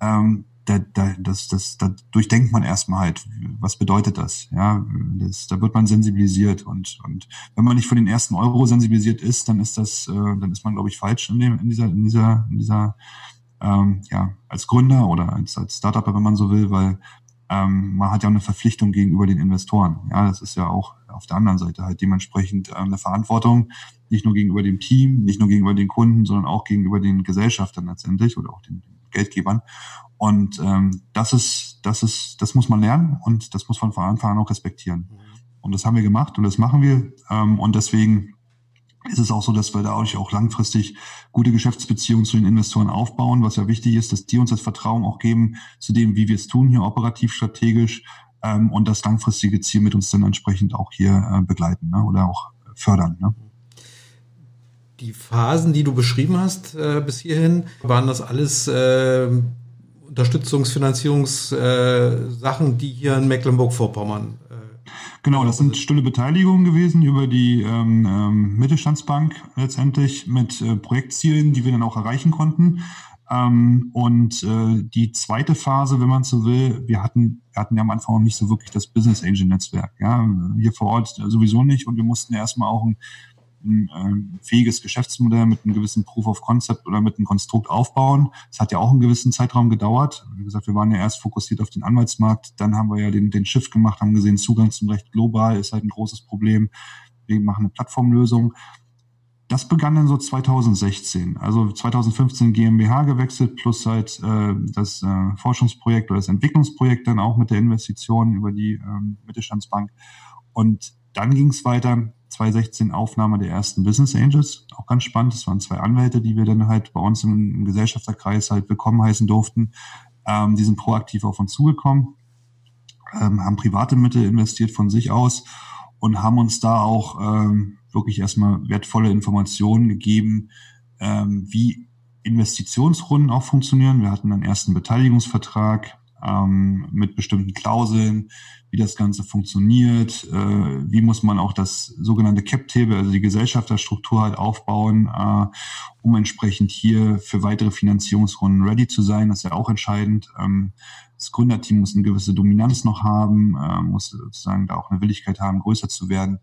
ähm, da, da, das, das, da durchdenkt man erstmal halt, was bedeutet das? Ja, das, da wird man sensibilisiert und, und wenn man nicht von den ersten Euro sensibilisiert ist, dann ist das, äh, dann ist man, glaube ich, falsch in, dem, in dieser, in dieser, in dieser, ähm, ja, als Gründer oder als, als Startup, wenn man so will, weil ähm, man hat ja auch eine Verpflichtung gegenüber den Investoren. Ja, das ist ja auch auf der anderen Seite halt dementsprechend ähm, eine Verantwortung, nicht nur gegenüber dem Team, nicht nur gegenüber den Kunden, sondern auch gegenüber den Gesellschaftern letztendlich oder auch den Geldgebern. Und ähm, das ist, das ist, das muss man lernen und das muss man von Anfang an auch respektieren. Und das haben wir gemacht und das machen wir. Ähm, und deswegen ist es auch so, dass wir da auch langfristig gute Geschäftsbeziehungen zu den Investoren aufbauen, was ja wichtig ist, dass die uns das Vertrauen auch geben zu dem, wie wir es tun, hier operativ strategisch ähm, und das langfristige Ziel mit uns dann entsprechend auch hier äh, begleiten ne, oder auch fördern. Ne. Die Phasen, die du beschrieben hast äh, bis hierhin, waren das alles äh, Unterstützungsfinanzierungssachen, äh, die hier in Mecklenburg-Vorpommern äh, Genau, das sind stille Beteiligungen gewesen über die ähm, ähm, Mittelstandsbank letztendlich mit äh, Projektzielen, die wir dann auch erreichen konnten. Ähm, und äh, die zweite Phase, wenn man so will, wir hatten, wir hatten ja am Anfang noch nicht so wirklich das Business Angel Netzwerk, ja, hier vor Ort sowieso nicht und wir mussten erstmal auch ein ein äh, fähiges Geschäftsmodell mit einem gewissen Proof of Concept oder mit einem Konstrukt aufbauen. Das hat ja auch einen gewissen Zeitraum gedauert. Wie gesagt, wir waren ja erst fokussiert auf den Anwaltsmarkt, dann haben wir ja den, den Shift gemacht, haben gesehen, Zugang zum Recht global ist halt ein großes Problem. Wir machen eine Plattformlösung. Das begann dann so 2016. Also 2015 GmbH gewechselt, plus halt äh, das äh, Forschungsprojekt oder das Entwicklungsprojekt dann auch mit der Investition über die ähm, Mittelstandsbank. Und dann ging es weiter 2016 Aufnahme der ersten Business Angels, auch ganz spannend. Das waren zwei Anwälte, die wir dann halt bei uns im, im Gesellschafterkreis halt willkommen heißen durften. Ähm, die sind proaktiv auf uns zugekommen, ähm, haben private Mittel investiert von sich aus und haben uns da auch ähm, wirklich erstmal wertvolle Informationen gegeben, ähm, wie Investitionsrunden auch funktionieren. Wir hatten einen ersten Beteiligungsvertrag, ähm, mit bestimmten Klauseln, wie das Ganze funktioniert, äh, wie muss man auch das sogenannte Cap-Table, also die Gesellschafterstruktur halt aufbauen, äh, um entsprechend hier für weitere Finanzierungsrunden ready zu sein. Das ist ja auch entscheidend. Ähm, das Gründerteam muss eine gewisse Dominanz noch haben, äh, muss sozusagen da auch eine Willigkeit haben, größer zu werden.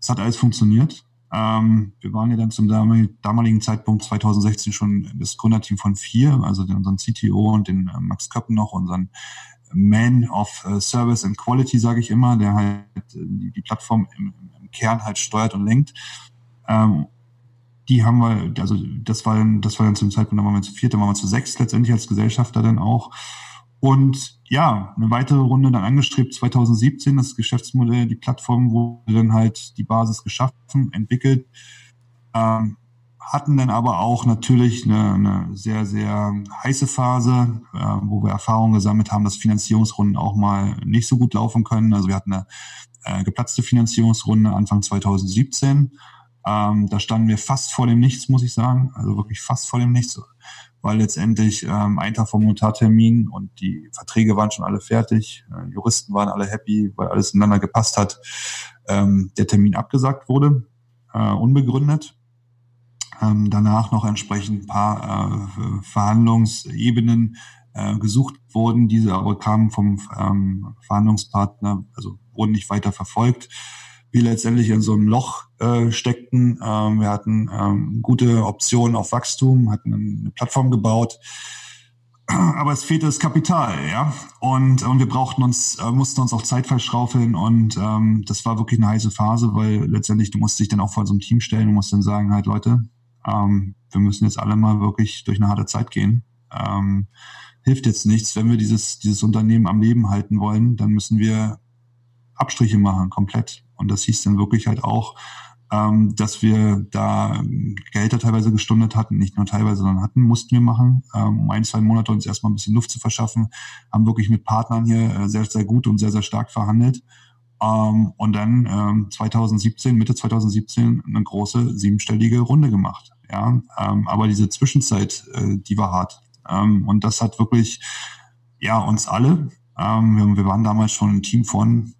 Es hat alles funktioniert. Ähm, wir waren ja dann zum damaligen Zeitpunkt 2016 schon das Gründerteam von vier, also unseren CTO und den äh, Max Köppen noch, unseren Man of uh, Service and Quality, sage ich immer, der halt äh, die, die Plattform im, im, Kern halt steuert und lenkt. Ähm, die haben wir, also das war dann, das war dann zum Zeitpunkt, da waren wir zu viert, dann waren wir zu sechs letztendlich als Gesellschafter dann auch. Und ja, eine weitere Runde dann angestrebt, 2017, das Geschäftsmodell, die Plattform wurde dann halt die Basis geschaffen, entwickelt, ähm, hatten dann aber auch natürlich eine, eine sehr, sehr heiße Phase, äh, wo wir Erfahrungen gesammelt haben, dass Finanzierungsrunden auch mal nicht so gut laufen können. Also wir hatten eine äh, geplatzte Finanzierungsrunde Anfang 2017. Ähm, da standen wir fast vor dem Nichts, muss ich sagen. Also wirklich fast vor dem Nichts weil letztendlich ähm, ein Tag vom Notartermin und die Verträge waren schon alle fertig, äh, Juristen waren alle happy, weil alles ineinander gepasst hat, ähm, der Termin abgesagt wurde, äh, unbegründet. Ähm, danach noch entsprechend ein paar äh, Verhandlungsebenen äh, gesucht wurden, diese aber kamen vom ähm, Verhandlungspartner, also wurden nicht weiter verfolgt wir letztendlich in so einem Loch äh, steckten. Ähm, wir hatten ähm, gute Optionen auf Wachstum, hatten eine Plattform gebaut, *clears throat* aber es fehlte das Kapital, ja. Und, und wir brauchten uns, äh, mussten uns auch Zeit verschraufeln und ähm, das war wirklich eine heiße Phase, weil letztendlich du musst dich dann auch vor so einem Team stellen und musst dann sagen, halt Leute, ähm, wir müssen jetzt alle mal wirklich durch eine harte Zeit gehen. Ähm, hilft jetzt nichts, wenn wir dieses, dieses Unternehmen am Leben halten wollen, dann müssen wir Abstriche machen, komplett. Und das hieß dann wirklich halt auch, ähm, dass wir da Gelder teilweise gestundet hatten, nicht nur teilweise, sondern hatten, mussten wir machen, ähm, um ein, zwei Monate uns erstmal ein bisschen Luft zu verschaffen, haben wirklich mit Partnern hier äh, sehr, sehr gut und sehr, sehr stark verhandelt. Ähm, und dann ähm, 2017, Mitte 2017, eine große siebenstellige Runde gemacht. Ja, ähm, aber diese Zwischenzeit, äh, die war hart. Ähm, und das hat wirklich, ja, uns alle, ähm, wir, wir waren damals schon ein Team von,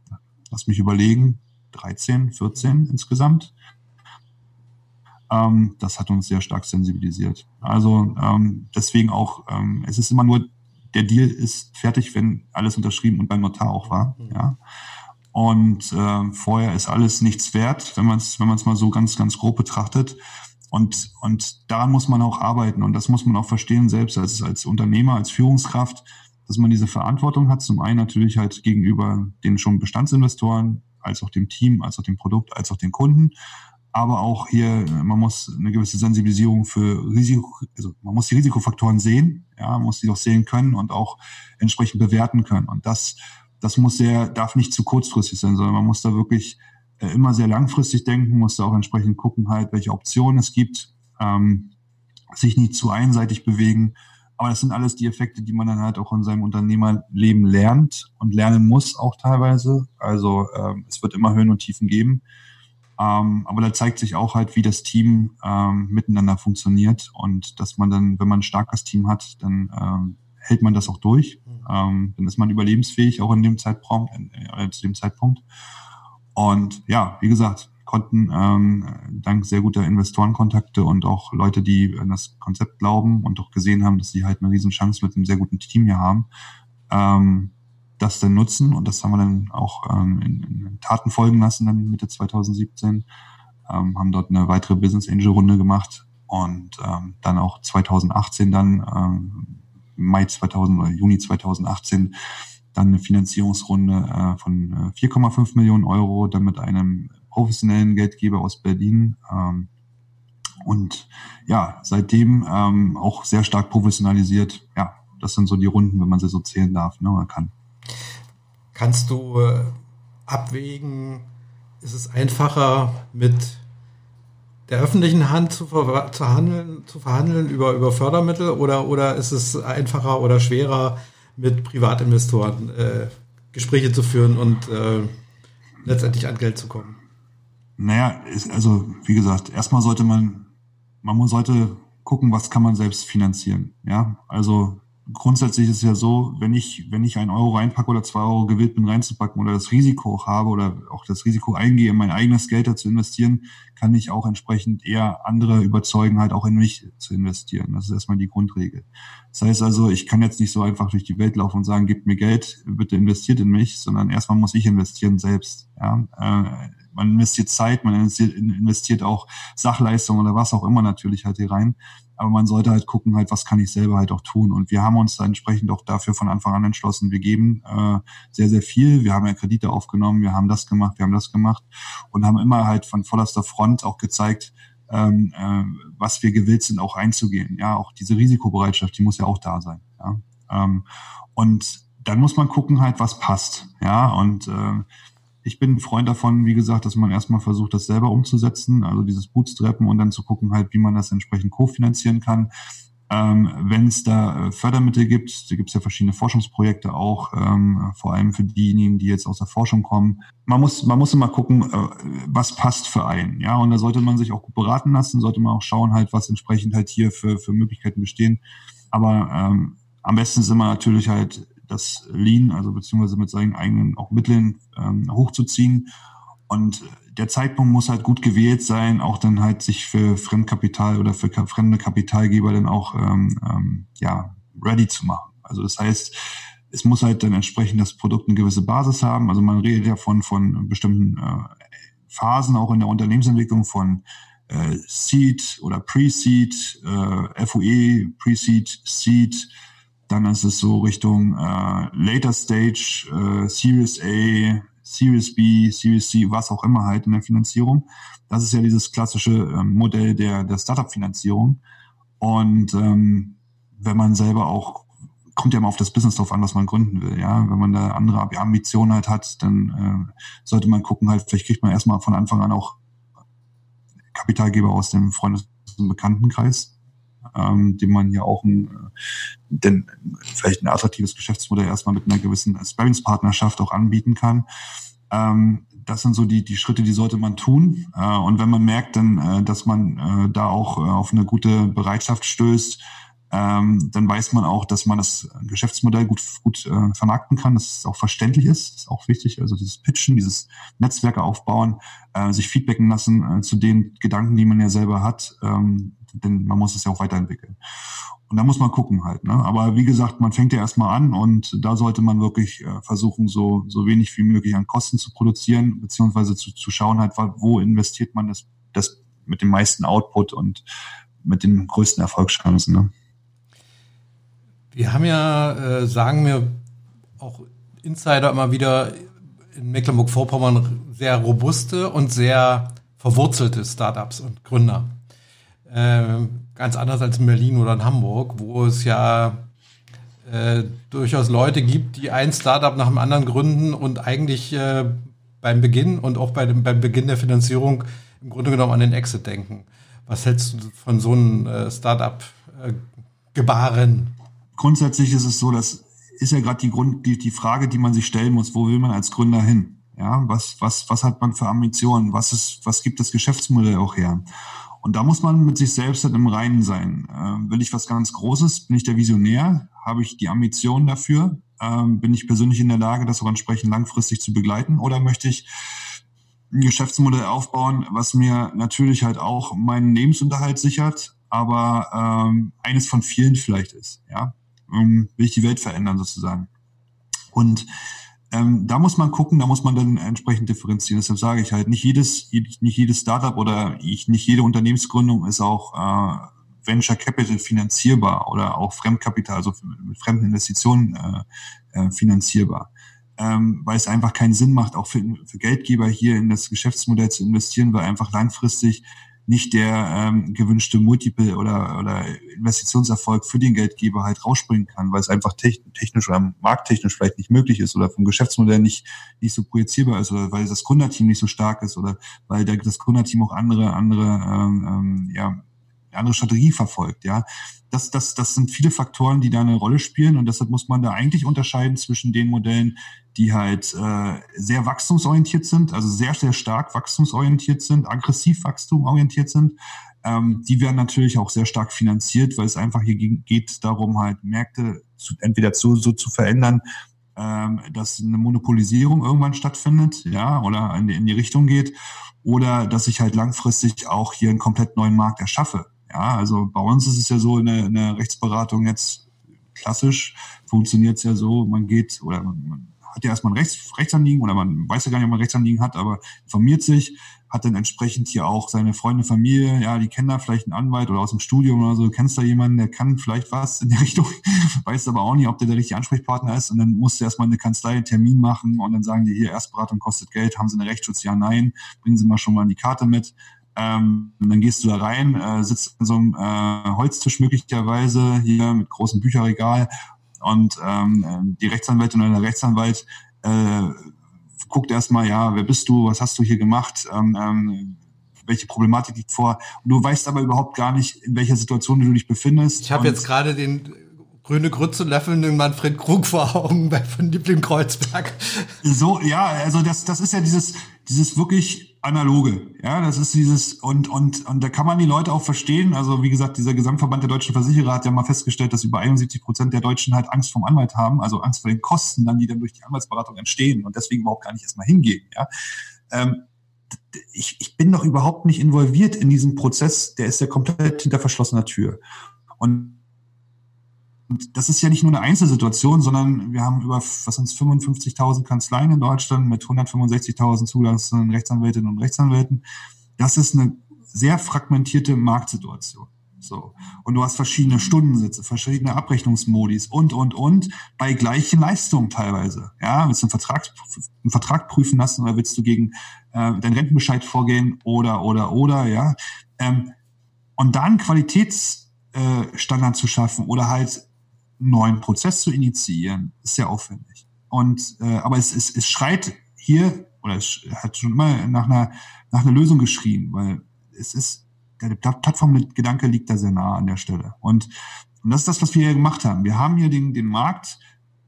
lass mich überlegen, 13, 14 insgesamt. Ähm, das hat uns sehr stark sensibilisiert. Also ähm, deswegen auch, ähm, es ist immer nur, der Deal ist fertig, wenn alles unterschrieben und beim Notar auch war. Mhm. Ja. Und äh, vorher ist alles nichts wert, wenn man es wenn mal so ganz ganz grob betrachtet. Und und daran muss man auch arbeiten und das muss man auch verstehen selbst als als Unternehmer, als Führungskraft, dass man diese Verantwortung hat. Zum einen natürlich halt gegenüber den schon Bestandsinvestoren, als auch dem Team, als auch dem Produkt, als auch den Kunden. Aber auch hier, man muss eine gewisse Sensibilisierung für Risiko, also man muss die Risikofaktoren sehen, ja, man muss die auch sehen können und auch entsprechend bewerten können. Und das, das muss sehr, darf nicht zu kurzfristig sein, sondern man muss da wirklich äh, immer sehr langfristig denken, muss da auch entsprechend gucken halt, welche Optionen es gibt, ähm, sich nicht zu einseitig bewegen aber das sind alles die Effekte, die man dann halt auch in seinem Unternehmerleben lernt und lernen muss auch teilweise. Also ähm, es wird immer Höhen und Tiefen geben. Ähm, aber da zeigt sich auch halt, wie das Team ähm, miteinander funktioniert und dass man dann, wenn man ein starkes Team hat, dann ähm, hält man das auch durch. Ähm, dann ist man überlebensfähig, auch in dem Zeitraum, äh, zu dem Zeitpunkt. Und ja, wie gesagt, konnten, ähm, dank sehr guter Investorenkontakte und auch Leute, die an das Konzept glauben und auch gesehen haben, dass sie halt eine Riesenchance mit einem sehr guten Team hier haben, ähm, das dann nutzen. Und das haben wir dann auch ähm, in, in Taten folgen lassen, dann Mitte 2017. Ähm, haben dort eine weitere Business Angel Runde gemacht und ähm, dann auch 2018 dann, ähm, Mai 2000 oder Juni 2018 dann eine Finanzierungsrunde äh, von 4,5 äh, Millionen Euro, dann mit einem professionellen Geldgeber aus Berlin. Ähm, und ja, seitdem ähm, auch sehr stark professionalisiert. Ja, das sind so die Runden, wenn man sie so zählen darf ne, oder kann. Kannst du äh, abwägen, ist es einfacher mit der öffentlichen Hand zu, ver zu, handeln, zu verhandeln über, über Fördermittel oder, oder ist es einfacher oder schwerer mit Privatinvestoren äh, Gespräche zu führen und äh, letztendlich an Geld zu kommen? Naja, ist, also wie gesagt, erstmal sollte man, man sollte gucken, was kann man selbst finanzieren. Ja, also grundsätzlich ist es ja so, wenn ich, wenn ich einen Euro reinpacke oder zwei Euro gewillt bin reinzupacken oder das Risiko auch habe oder auch das Risiko eingehe, mein eigenes Geld dazu investieren, kann ich auch entsprechend eher andere überzeugen, halt auch in mich zu investieren. Das ist erstmal die Grundregel. Das heißt also, ich kann jetzt nicht so einfach durch die Welt laufen und sagen, gebt mir Geld, bitte investiert in mich, sondern erstmal muss ich investieren selbst. Ja, äh, man investiert Zeit, man investiert auch Sachleistung oder was auch immer natürlich halt hier rein. Aber man sollte halt gucken, halt, was kann ich selber halt auch tun. Und wir haben uns da entsprechend auch dafür von Anfang an entschlossen, wir geben äh, sehr, sehr viel. Wir haben ja Kredite aufgenommen, wir haben das gemacht, wir haben das gemacht und haben immer halt von vollerster Front auch gezeigt, ähm, äh, was wir gewillt sind, auch einzugehen. Ja, auch diese Risikobereitschaft, die muss ja auch da sein. Ja? Ähm, und dann muss man gucken halt, was passt. Ja, und äh, ich bin ein Freund davon, wie gesagt, dass man erstmal versucht, das selber umzusetzen, also dieses Bootstrappen und dann zu gucken halt, wie man das entsprechend kofinanzieren kann. Ähm, Wenn es da äh, Fördermittel gibt, da gibt es ja verschiedene Forschungsprojekte auch, ähm, vor allem für diejenigen, die jetzt aus der Forschung kommen. Man muss, man muss immer gucken, äh, was passt für einen, ja, und da sollte man sich auch gut beraten lassen, sollte man auch schauen halt, was entsprechend halt hier für, für Möglichkeiten bestehen. Aber ähm, am besten sind wir natürlich halt das Lean, also beziehungsweise mit seinen eigenen auch Mitteln ähm, hochzuziehen. Und der Zeitpunkt muss halt gut gewählt sein, auch dann halt sich für Fremdkapital oder für fremde Kapitalgeber dann auch ähm, ähm, ja ready zu machen. Also das heißt, es muss halt dann entsprechend das Produkt eine gewisse Basis haben. Also man redet ja von von bestimmten äh, Phasen auch in der Unternehmensentwicklung von äh, Seed oder Pre-Seed, äh, FOE, Pre-Seed, Seed, dann ist es so Richtung äh, Later Stage, äh, Series A, Series B, Series C, was auch immer halt in der Finanzierung. Das ist ja dieses klassische ähm, Modell der, der Startup-Finanzierung. Und ähm, wenn man selber auch, kommt ja immer auf das Business drauf an, was man gründen will. Ja, wenn man da andere Ambitionen halt hat, dann äh, sollte man gucken halt, vielleicht kriegt man erstmal von Anfang an auch Kapitalgeber aus dem Freundes- und Bekanntenkreis, ähm, dem man ja auch ein, äh, denn vielleicht ein attraktives Geschäftsmodell erstmal mit einer gewissen Sparringspartnerschaft auch anbieten kann. Ähm, das sind so die, die Schritte, die sollte man tun. Äh, und wenn man merkt dann, äh, dass man äh, da auch äh, auf eine gute Bereitschaft stößt, ähm, dann weiß man auch, dass man das Geschäftsmodell gut, gut äh, vermarkten kann, dass es auch verständlich ist, ist auch wichtig. Also dieses Pitchen, dieses Netzwerke aufbauen, äh, sich feedbacken lassen äh, zu den Gedanken, die man ja selber hat, ähm, denn man muss es ja auch weiterentwickeln. Und da muss man gucken halt. Ne? Aber wie gesagt, man fängt ja erstmal an und da sollte man wirklich äh, versuchen, so, so wenig wie möglich an Kosten zu produzieren, beziehungsweise zu, zu schauen halt, wo investiert man das, das mit dem meisten Output und mit den größten Erfolgschancen. Ne? Wir haben ja, äh, sagen mir auch Insider immer wieder in Mecklenburg-Vorpommern sehr robuste und sehr verwurzelte Startups und Gründer. Äh, ganz anders als in Berlin oder in Hamburg, wo es ja äh, durchaus Leute gibt, die ein Startup nach dem anderen gründen und eigentlich äh, beim Beginn und auch bei dem, beim Beginn der Finanzierung im Grunde genommen an den Exit denken. Was hältst du von so einem äh, Startup-Gebaren? Grundsätzlich ist es so, das ist ja gerade die Grund, die, die Frage, die man sich stellen muss, wo will man als Gründer hin? Ja, was, was, was hat man für Ambitionen? Was ist, was gibt das Geschäftsmodell auch her? Und da muss man mit sich selbst halt im Reinen sein. Ähm, will ich was ganz Großes? Bin ich der Visionär? Habe ich die Ambition dafür? Ähm, bin ich persönlich in der Lage, das auch entsprechend langfristig zu begleiten? Oder möchte ich ein Geschäftsmodell aufbauen, was mir natürlich halt auch meinen Lebensunterhalt sichert, aber ähm, eines von vielen vielleicht ist. Ja, ähm, will ich die Welt verändern sozusagen. Und ähm, da muss man gucken, da muss man dann entsprechend differenzieren. Deshalb sage ich halt, nicht jedes, nicht jedes Startup oder ich, nicht jede Unternehmensgründung ist auch äh, Venture Capital finanzierbar oder auch Fremdkapital, also mit fremden Investitionen äh, äh, finanzierbar. Ähm, weil es einfach keinen Sinn macht, auch für, für Geldgeber hier in das Geschäftsmodell zu investieren, weil einfach langfristig nicht der ähm, gewünschte Multiple oder, oder Investitionserfolg für den Geldgeber halt rausspringen kann, weil es einfach technisch oder markttechnisch vielleicht nicht möglich ist oder vom Geschäftsmodell nicht, nicht so projizierbar ist oder weil das Gründerteam nicht so stark ist oder weil der, das Gründerteam auch andere, andere ähm, ähm, ja, andere Strategie verfolgt, ja. Das, das, das sind viele Faktoren, die da eine Rolle spielen und deshalb muss man da eigentlich unterscheiden zwischen den Modellen, die halt äh, sehr wachstumsorientiert sind, also sehr, sehr stark wachstumsorientiert sind, aggressiv wachstumorientiert sind. Ähm, die werden natürlich auch sehr stark finanziert, weil es einfach hier geht darum, halt Märkte zu, entweder zu, so zu verändern, ähm, dass eine Monopolisierung irgendwann stattfindet, ja, oder in die, in die Richtung geht, oder dass ich halt langfristig auch hier einen komplett neuen Markt erschaffe. Ja, also bei uns ist es ja so in der, in der Rechtsberatung jetzt klassisch funktioniert es ja so, man geht oder man, man hat ja erstmal ein Rechts, Rechtsanliegen oder man weiß ja gar nicht, ob man ein Rechtsanliegen hat, aber informiert sich, hat dann entsprechend hier auch seine Freunde, Familie, ja, die kennen da vielleicht einen Anwalt oder aus dem Studium oder so, kennst da jemanden, der kann vielleicht was in die *laughs* Richtung, weiß aber auch nicht, ob der der richtige Ansprechpartner ist und dann musst du erstmal eine Kanzlei einen Termin machen und dann sagen die hier, Erstberatung kostet Geld, haben sie eine Rechtsschutz, ja, nein, bringen sie mal schon mal die Karte mit, ähm, dann gehst du da rein, äh, sitzt in so einem äh, Holztisch möglicherweise hier mit großem Bücherregal und ähm, die Rechtsanwältin oder der Rechtsanwalt äh, guckt erstmal, ja, wer bist du, was hast du hier gemacht, ähm, ähm, welche Problematik liegt vor. Und du weißt aber überhaupt gar nicht, in welcher Situation du dich befindest. Ich habe jetzt gerade den grüne Grütze löffelnden Manfred Krug vor Augen bei von Liebling Kreuzberg. So, ja, also das, das ist ja dieses, dieses wirklich analoge. Ja, das ist dieses, und, und, und da kann man die Leute auch verstehen. Also, wie gesagt, dieser Gesamtverband der deutschen Versicherer hat ja mal festgestellt, dass über 71 Prozent der Deutschen halt Angst vom Anwalt haben, also Angst vor den Kosten, dann, die dann durch die Anwaltsberatung entstehen und deswegen überhaupt gar nicht erstmal hingehen. Ja. Ähm, ich, ich bin doch überhaupt nicht involviert in diesem Prozess, der ist ja komplett hinter verschlossener Tür. Und und das ist ja nicht nur eine Einzelsituation, sondern wir haben über, was sind 55.000 Kanzleien in Deutschland mit 165.000 zulassenden Rechtsanwältinnen und Rechtsanwälten. Das ist eine sehr fragmentierte Marktsituation. So. Und du hast verschiedene Stundensätze, verschiedene Abrechnungsmodis und, und, und, bei gleichen Leistungen teilweise. Ja, willst du einen Vertrag, einen Vertrag prüfen lassen oder willst du gegen äh, deinen Rentenbescheid vorgehen oder, oder, oder, ja. Ähm, und dann Qualitätsstandard äh, zu schaffen oder halt neuen Prozess zu initiieren, ist sehr aufwendig. Und äh, aber es, es, es schreit hier oder es hat schon immer nach einer nach einer Lösung geschrien, weil es ist, der Plattformgedanke liegt da sehr nah an der Stelle. Und, und das ist das, was wir hier gemacht haben. Wir haben hier den, den Markt,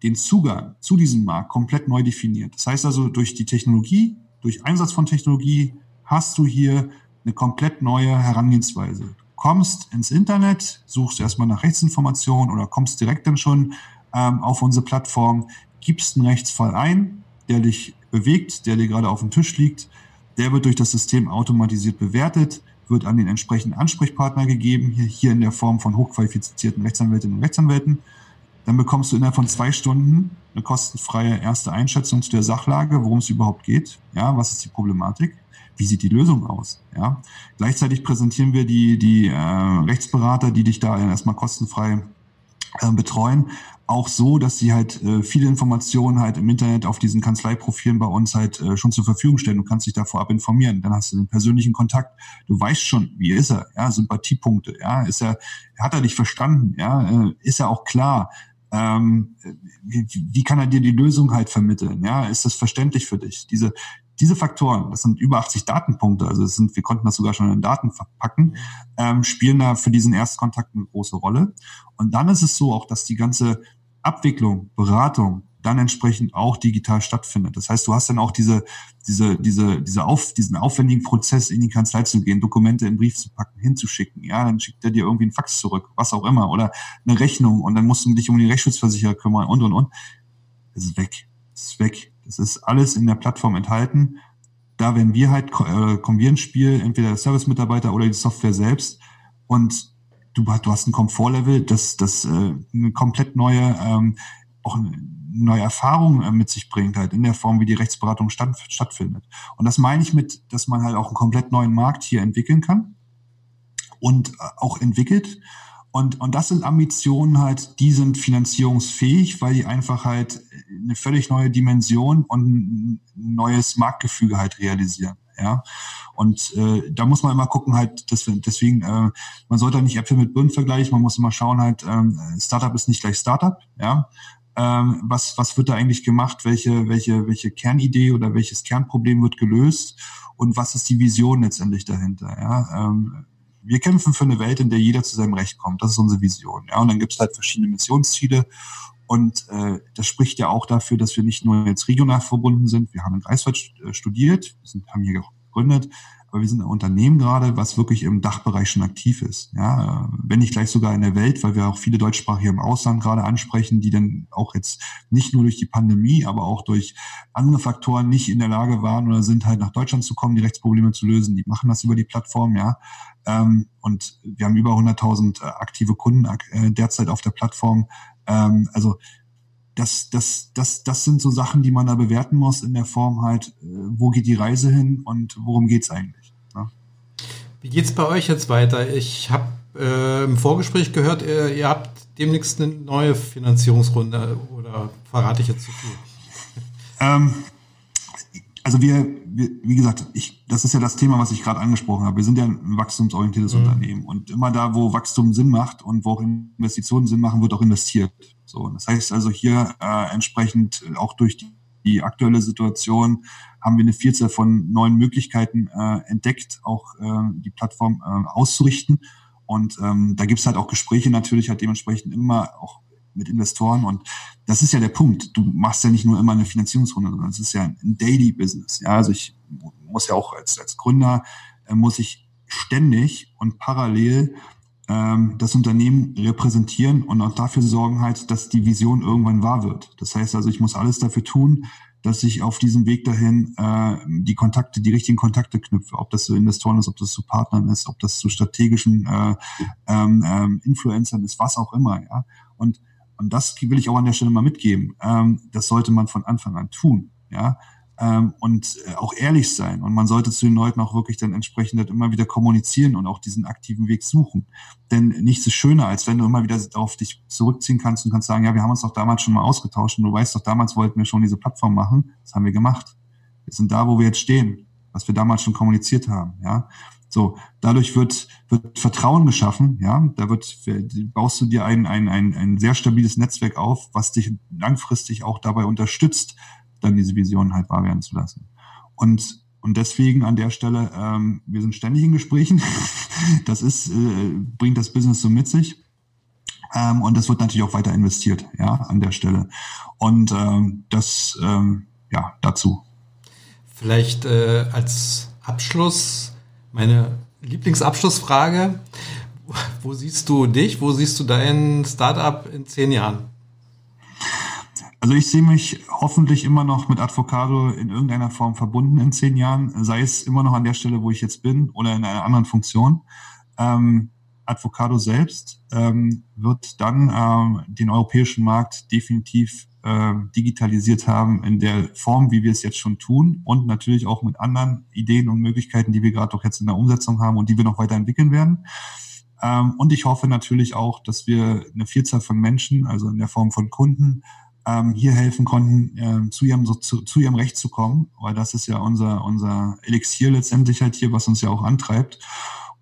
den Zugang zu diesem Markt komplett neu definiert. Das heißt also, durch die Technologie, durch Einsatz von Technologie hast du hier eine komplett neue Herangehensweise. Kommst ins Internet, suchst erstmal nach Rechtsinformationen oder kommst direkt dann schon ähm, auf unsere Plattform, gibst einen Rechtsfall ein, der dich bewegt, der dir gerade auf dem Tisch liegt. Der wird durch das System automatisiert bewertet, wird an den entsprechenden Ansprechpartner gegeben, hier, hier in der Form von hochqualifizierten Rechtsanwältinnen und Rechtsanwälten. Dann bekommst du innerhalb von zwei Stunden eine kostenfreie erste Einschätzung zu der Sachlage, worum es überhaupt geht. Ja, was ist die Problematik? Wie sieht die Lösung aus? Ja, gleichzeitig präsentieren wir die, die äh, Rechtsberater, die dich da erstmal kostenfrei äh, betreuen, auch so, dass sie halt äh, viele Informationen halt im Internet auf diesen Kanzleiprofilen bei uns halt äh, schon zur Verfügung stellen. Du kannst dich da vorab informieren. Dann hast du den persönlichen Kontakt. Du weißt schon, wie ist er? Ja, Sympathiepunkte. Ja, ist er, hat er dich verstanden? Ja, äh, ist er auch klar? Ähm, wie, wie kann er dir die Lösung halt vermitteln? Ja, ist das verständlich für dich? Diese, diese Faktoren, das sind über 80 Datenpunkte, also es sind, wir konnten das sogar schon in Daten verpacken, ähm, spielen da für diesen Erstkontakt eine große Rolle. Und dann ist es so auch, dass die ganze Abwicklung, Beratung dann entsprechend auch digital stattfindet. Das heißt, du hast dann auch diese, diese, diese, diese auf, diesen aufwendigen Prozess in die Kanzlei zu gehen, Dokumente in Brief zu packen, hinzuschicken. Ja, dann schickt er dir irgendwie einen Fax zurück, was auch immer, oder eine Rechnung und dann musst du dich um die Rechtsschutzversicherer kümmern und und und. Das ist weg. Das ist weg. Das ist alles in der Plattform enthalten. Da werden wir halt, kommen wir ins Spiel, entweder der Service-Mitarbeiter oder die Software selbst. Und du, du hast ein Komfortlevel, das, das äh, eine komplett neue, ähm, auch neue Erfahrung äh, mit sich bringt, halt in der Form, wie die Rechtsberatung statt, stattfindet. Und das meine ich mit, dass man halt auch einen komplett neuen Markt hier entwickeln kann und äh, auch entwickelt. Und, und das sind Ambitionen halt, die sind finanzierungsfähig, weil die einfach halt eine völlig neue Dimension und ein neues Marktgefüge halt realisieren. Ja, und äh, da muss man immer gucken halt, dass wir, deswegen, äh, man sollte nicht Äpfel mit Birnen vergleichen, man muss immer schauen halt, ähm, Startup ist nicht gleich Startup, ja. Ähm, was, was wird da eigentlich gemacht? Welche, welche, welche Kernidee oder welches Kernproblem wird gelöst? Und was ist die Vision letztendlich dahinter? Ja, ähm, wir kämpfen für eine Welt, in der jeder zu seinem Recht kommt. Das ist unsere Vision. Ja, und dann gibt es halt verschiedene Missionsziele. Und äh, das spricht ja auch dafür, dass wir nicht nur jetzt regional verbunden sind. Wir haben in Greifswald äh, studiert, wir sind, haben hier gegründet, aber wir sind ein Unternehmen gerade, was wirklich im Dachbereich schon aktiv ist. Ja, wenn nicht gleich sogar in der Welt, weil wir auch viele Deutschsprachige im Ausland gerade ansprechen, die dann auch jetzt nicht nur durch die Pandemie, aber auch durch andere Faktoren nicht in der Lage waren oder sind halt nach Deutschland zu kommen, die Rechtsprobleme zu lösen. Die machen das über die Plattform, ja. Ähm, und wir haben über 100.000 äh, aktive Kunden äh, derzeit auf der Plattform. Ähm, also das, das, das, das sind so Sachen, die man da bewerten muss in der Form halt, äh, wo geht die Reise hin und worum geht's eigentlich. Wie geht's bei euch jetzt weiter? Ich habe äh, im Vorgespräch gehört, ihr, ihr habt demnächst eine neue Finanzierungsrunde oder verrate ich jetzt zu viel? Ähm, also wir, wir, wie gesagt, ich, das ist ja das Thema, was ich gerade angesprochen habe. Wir sind ja ein wachstumsorientiertes mhm. Unternehmen und immer da, wo Wachstum Sinn macht und wo auch Investitionen Sinn machen, wird auch investiert. So, das heißt also hier äh, entsprechend auch durch die, die aktuelle Situation haben wir eine Vielzahl von neuen Möglichkeiten äh, entdeckt, auch äh, die Plattform äh, auszurichten. Und ähm, da gibt's halt auch Gespräche natürlich halt dementsprechend immer auch mit Investoren. Und das ist ja der Punkt. Du machst ja nicht nur immer eine Finanzierungsrunde, sondern es ist ja ein Daily Business. Ja, also ich muss ja auch als, als Gründer, äh, muss ich ständig und parallel ähm, das Unternehmen repräsentieren und auch dafür sorgen halt, dass die Vision irgendwann wahr wird. Das heißt also, ich muss alles dafür tun, dass ich auf diesem Weg dahin äh, die Kontakte, die richtigen Kontakte knüpfe, ob das zu Investoren ist, ob das zu Partnern ist, ob das zu strategischen äh, ähm, ähm, Influencern ist, was auch immer, ja. Und und das will ich auch an der Stelle mal mitgeben. Ähm, das sollte man von Anfang an tun, ja. Ähm, und äh, auch ehrlich sein. Und man sollte zu den Leuten auch wirklich dann entsprechend halt immer wieder kommunizieren und auch diesen aktiven Weg suchen. Denn nichts ist schöner, als wenn du immer wieder auf dich zurückziehen kannst und kannst sagen, ja, wir haben uns doch damals schon mal ausgetauscht und du weißt doch, damals wollten wir schon diese Plattform machen. Das haben wir gemacht. Wir sind da, wo wir jetzt stehen, was wir damals schon kommuniziert haben, ja. So, dadurch wird, wird Vertrauen geschaffen, ja, da wird, baust du dir ein, ein, ein, ein sehr stabiles Netzwerk auf, was dich langfristig auch dabei unterstützt, dann diese Vision halt wahr werden zu lassen. Und, Und deswegen an der Stelle, ähm, wir sind ständig in Gesprächen. *laughs* Das ist, äh, bringt das Business so mit sich. Ähm, und das wird natürlich auch weiter investiert, ja, an der Stelle. Und ähm, das, ähm, ja, dazu. Vielleicht äh, als Abschluss meine Lieblingsabschlussfrage. Wo siehst du dich? Wo siehst du dein Startup in zehn Jahren? Also ich sehe mich hoffentlich immer noch mit Advocado in irgendeiner Form verbunden in zehn Jahren, sei es immer noch an der Stelle, wo ich jetzt bin oder in einer anderen Funktion. Ähm, Advocado selbst ähm, wird dann ähm, den europäischen Markt definitiv äh, digitalisiert haben in der Form, wie wir es jetzt schon tun und natürlich auch mit anderen Ideen und Möglichkeiten, die wir gerade auch jetzt in der Umsetzung haben und die wir noch weiterentwickeln werden. Ähm, und ich hoffe natürlich auch, dass wir eine Vielzahl von Menschen, also in der Form von Kunden, ähm, hier helfen konnten, äh, zu, ihrem, so, zu, zu ihrem Recht zu kommen, weil das ist ja unser, unser Elixier letztendlich halt hier, was uns ja auch antreibt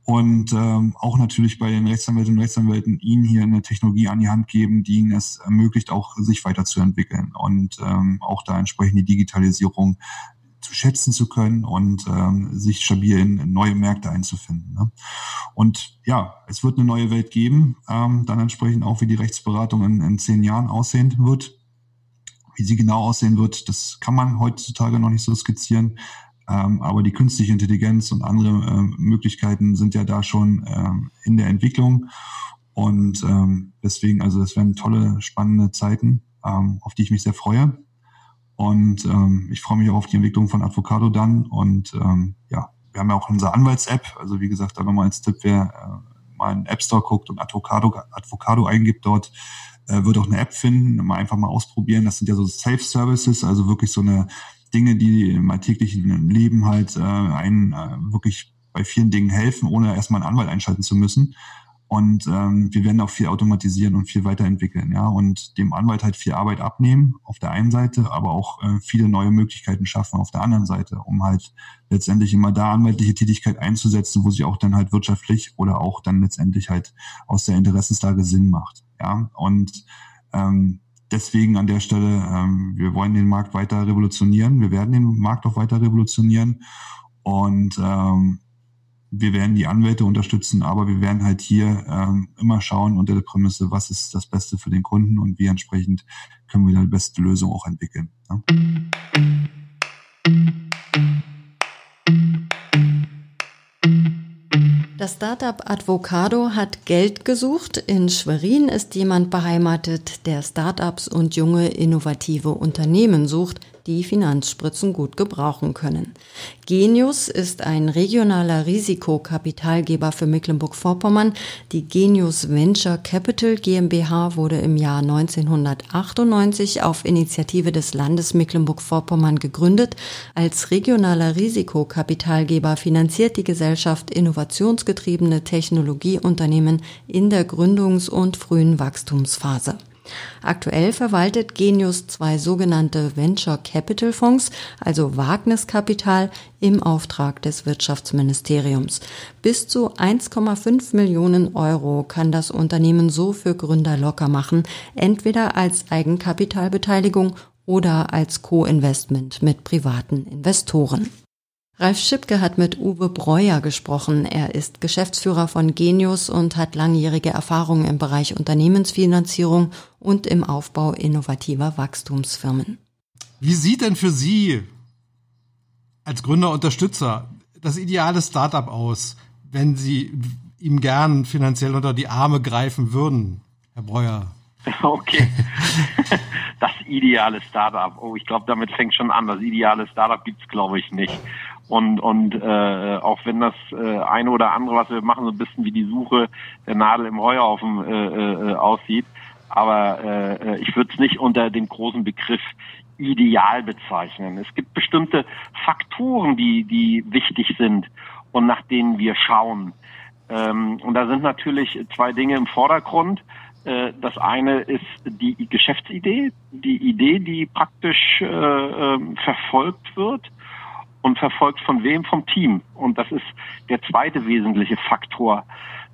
und ähm, auch natürlich bei den Rechtsanwältinnen und Rechtsanwälten ihnen hier eine Technologie an die Hand geben, die ihnen es ermöglicht, auch sich weiterzuentwickeln und ähm, auch da entsprechend die Digitalisierung zu schätzen zu können und ähm, sich stabil in, in neue Märkte einzufinden. Ne? Und ja, es wird eine neue Welt geben, ähm, dann entsprechend auch, wie die Rechtsberatung in, in zehn Jahren aussehen wird. Wie sie genau aussehen wird, das kann man heutzutage noch nicht so skizzieren. Ähm, aber die künstliche Intelligenz und andere ähm, Möglichkeiten sind ja da schon ähm, in der Entwicklung. Und ähm, deswegen, also das werden tolle, spannende Zeiten, ähm, auf die ich mich sehr freue. Und ähm, ich freue mich auch auf die Entwicklung von Advocado dann. Und ja, wir haben ja auch unsere Anwalts-App. Also wie gesagt, da nochmal als Tipp, wer äh, mal in den App Store guckt und Advocado, Advocado eingibt dort, äh, wird auch eine App finden, mal einfach mal ausprobieren. Das sind ja so Safe Services, also wirklich so eine Dinge, die im alltäglichen Leben halt äh, einen äh, wirklich bei vielen Dingen helfen, ohne erstmal einen Anwalt einschalten zu müssen. Und ähm, wir werden auch viel automatisieren und viel weiterentwickeln, ja, und dem Anwalt halt viel Arbeit abnehmen auf der einen Seite, aber auch äh, viele neue Möglichkeiten schaffen auf der anderen Seite, um halt letztendlich immer da anwaltliche Tätigkeit einzusetzen, wo sie auch dann halt wirtschaftlich oder auch dann letztendlich halt aus der Interessenslage Sinn macht, ja. Und ähm, deswegen an der Stelle, ähm, wir wollen den Markt weiter revolutionieren. Wir werden den Markt auch weiter revolutionieren. Und ähm, wir werden die Anwälte unterstützen, aber wir werden halt hier ähm, immer schauen unter der Prämisse, was ist das Beste für den Kunden und wie entsprechend können wir da die beste Lösung auch entwickeln. Ja? Das Startup Advocado hat Geld gesucht. In Schwerin ist jemand beheimatet, der Startups und junge innovative Unternehmen sucht, die Finanzspritzen gut gebrauchen können. Genius ist ein regionaler Risikokapitalgeber für Mecklenburg-Vorpommern. Die Genius Venture Capital GmbH wurde im Jahr 1998 auf Initiative des Landes Mecklenburg-Vorpommern gegründet. Als regionaler Risikokapitalgeber finanziert die Gesellschaft innovationsgetriebene Technologieunternehmen in der Gründungs- und frühen Wachstumsphase. Aktuell verwaltet Genius zwei sogenannte Venture Capital Fonds, also Wagniskapital, im Auftrag des Wirtschaftsministeriums. Bis zu 1,5 Millionen Euro kann das Unternehmen so für Gründer locker machen, entweder als Eigenkapitalbeteiligung oder als Co-Investment mit privaten Investoren. Ralf Schipke hat mit Uwe Breuer gesprochen. Er ist Geschäftsführer von Genius und hat langjährige Erfahrung im Bereich Unternehmensfinanzierung und im Aufbau innovativer Wachstumsfirmen. Wie sieht denn für Sie als Gründer Unterstützer das ideale Startup aus, wenn Sie ihm gern finanziell unter die Arme greifen würden, Herr Breuer? *laughs* Okay. Das ideale Startup. Oh, ich glaube, damit fängt schon an. Das ideale Startup gibt's, glaube ich, nicht. Und, und äh, auch wenn das äh, eine oder andere, was wir machen, so ein bisschen wie die Suche der Nadel im Heuhaufen äh, äh, aussieht, aber äh, ich würde es nicht unter dem großen Begriff ideal bezeichnen. Es gibt bestimmte Faktoren, die, die wichtig sind und nach denen wir schauen. Ähm, und da sind natürlich zwei Dinge im Vordergrund. Äh, das eine ist die Geschäftsidee, die Idee, die praktisch äh, äh, verfolgt wird und verfolgt von wem? Vom Team. Und das ist der zweite wesentliche Faktor,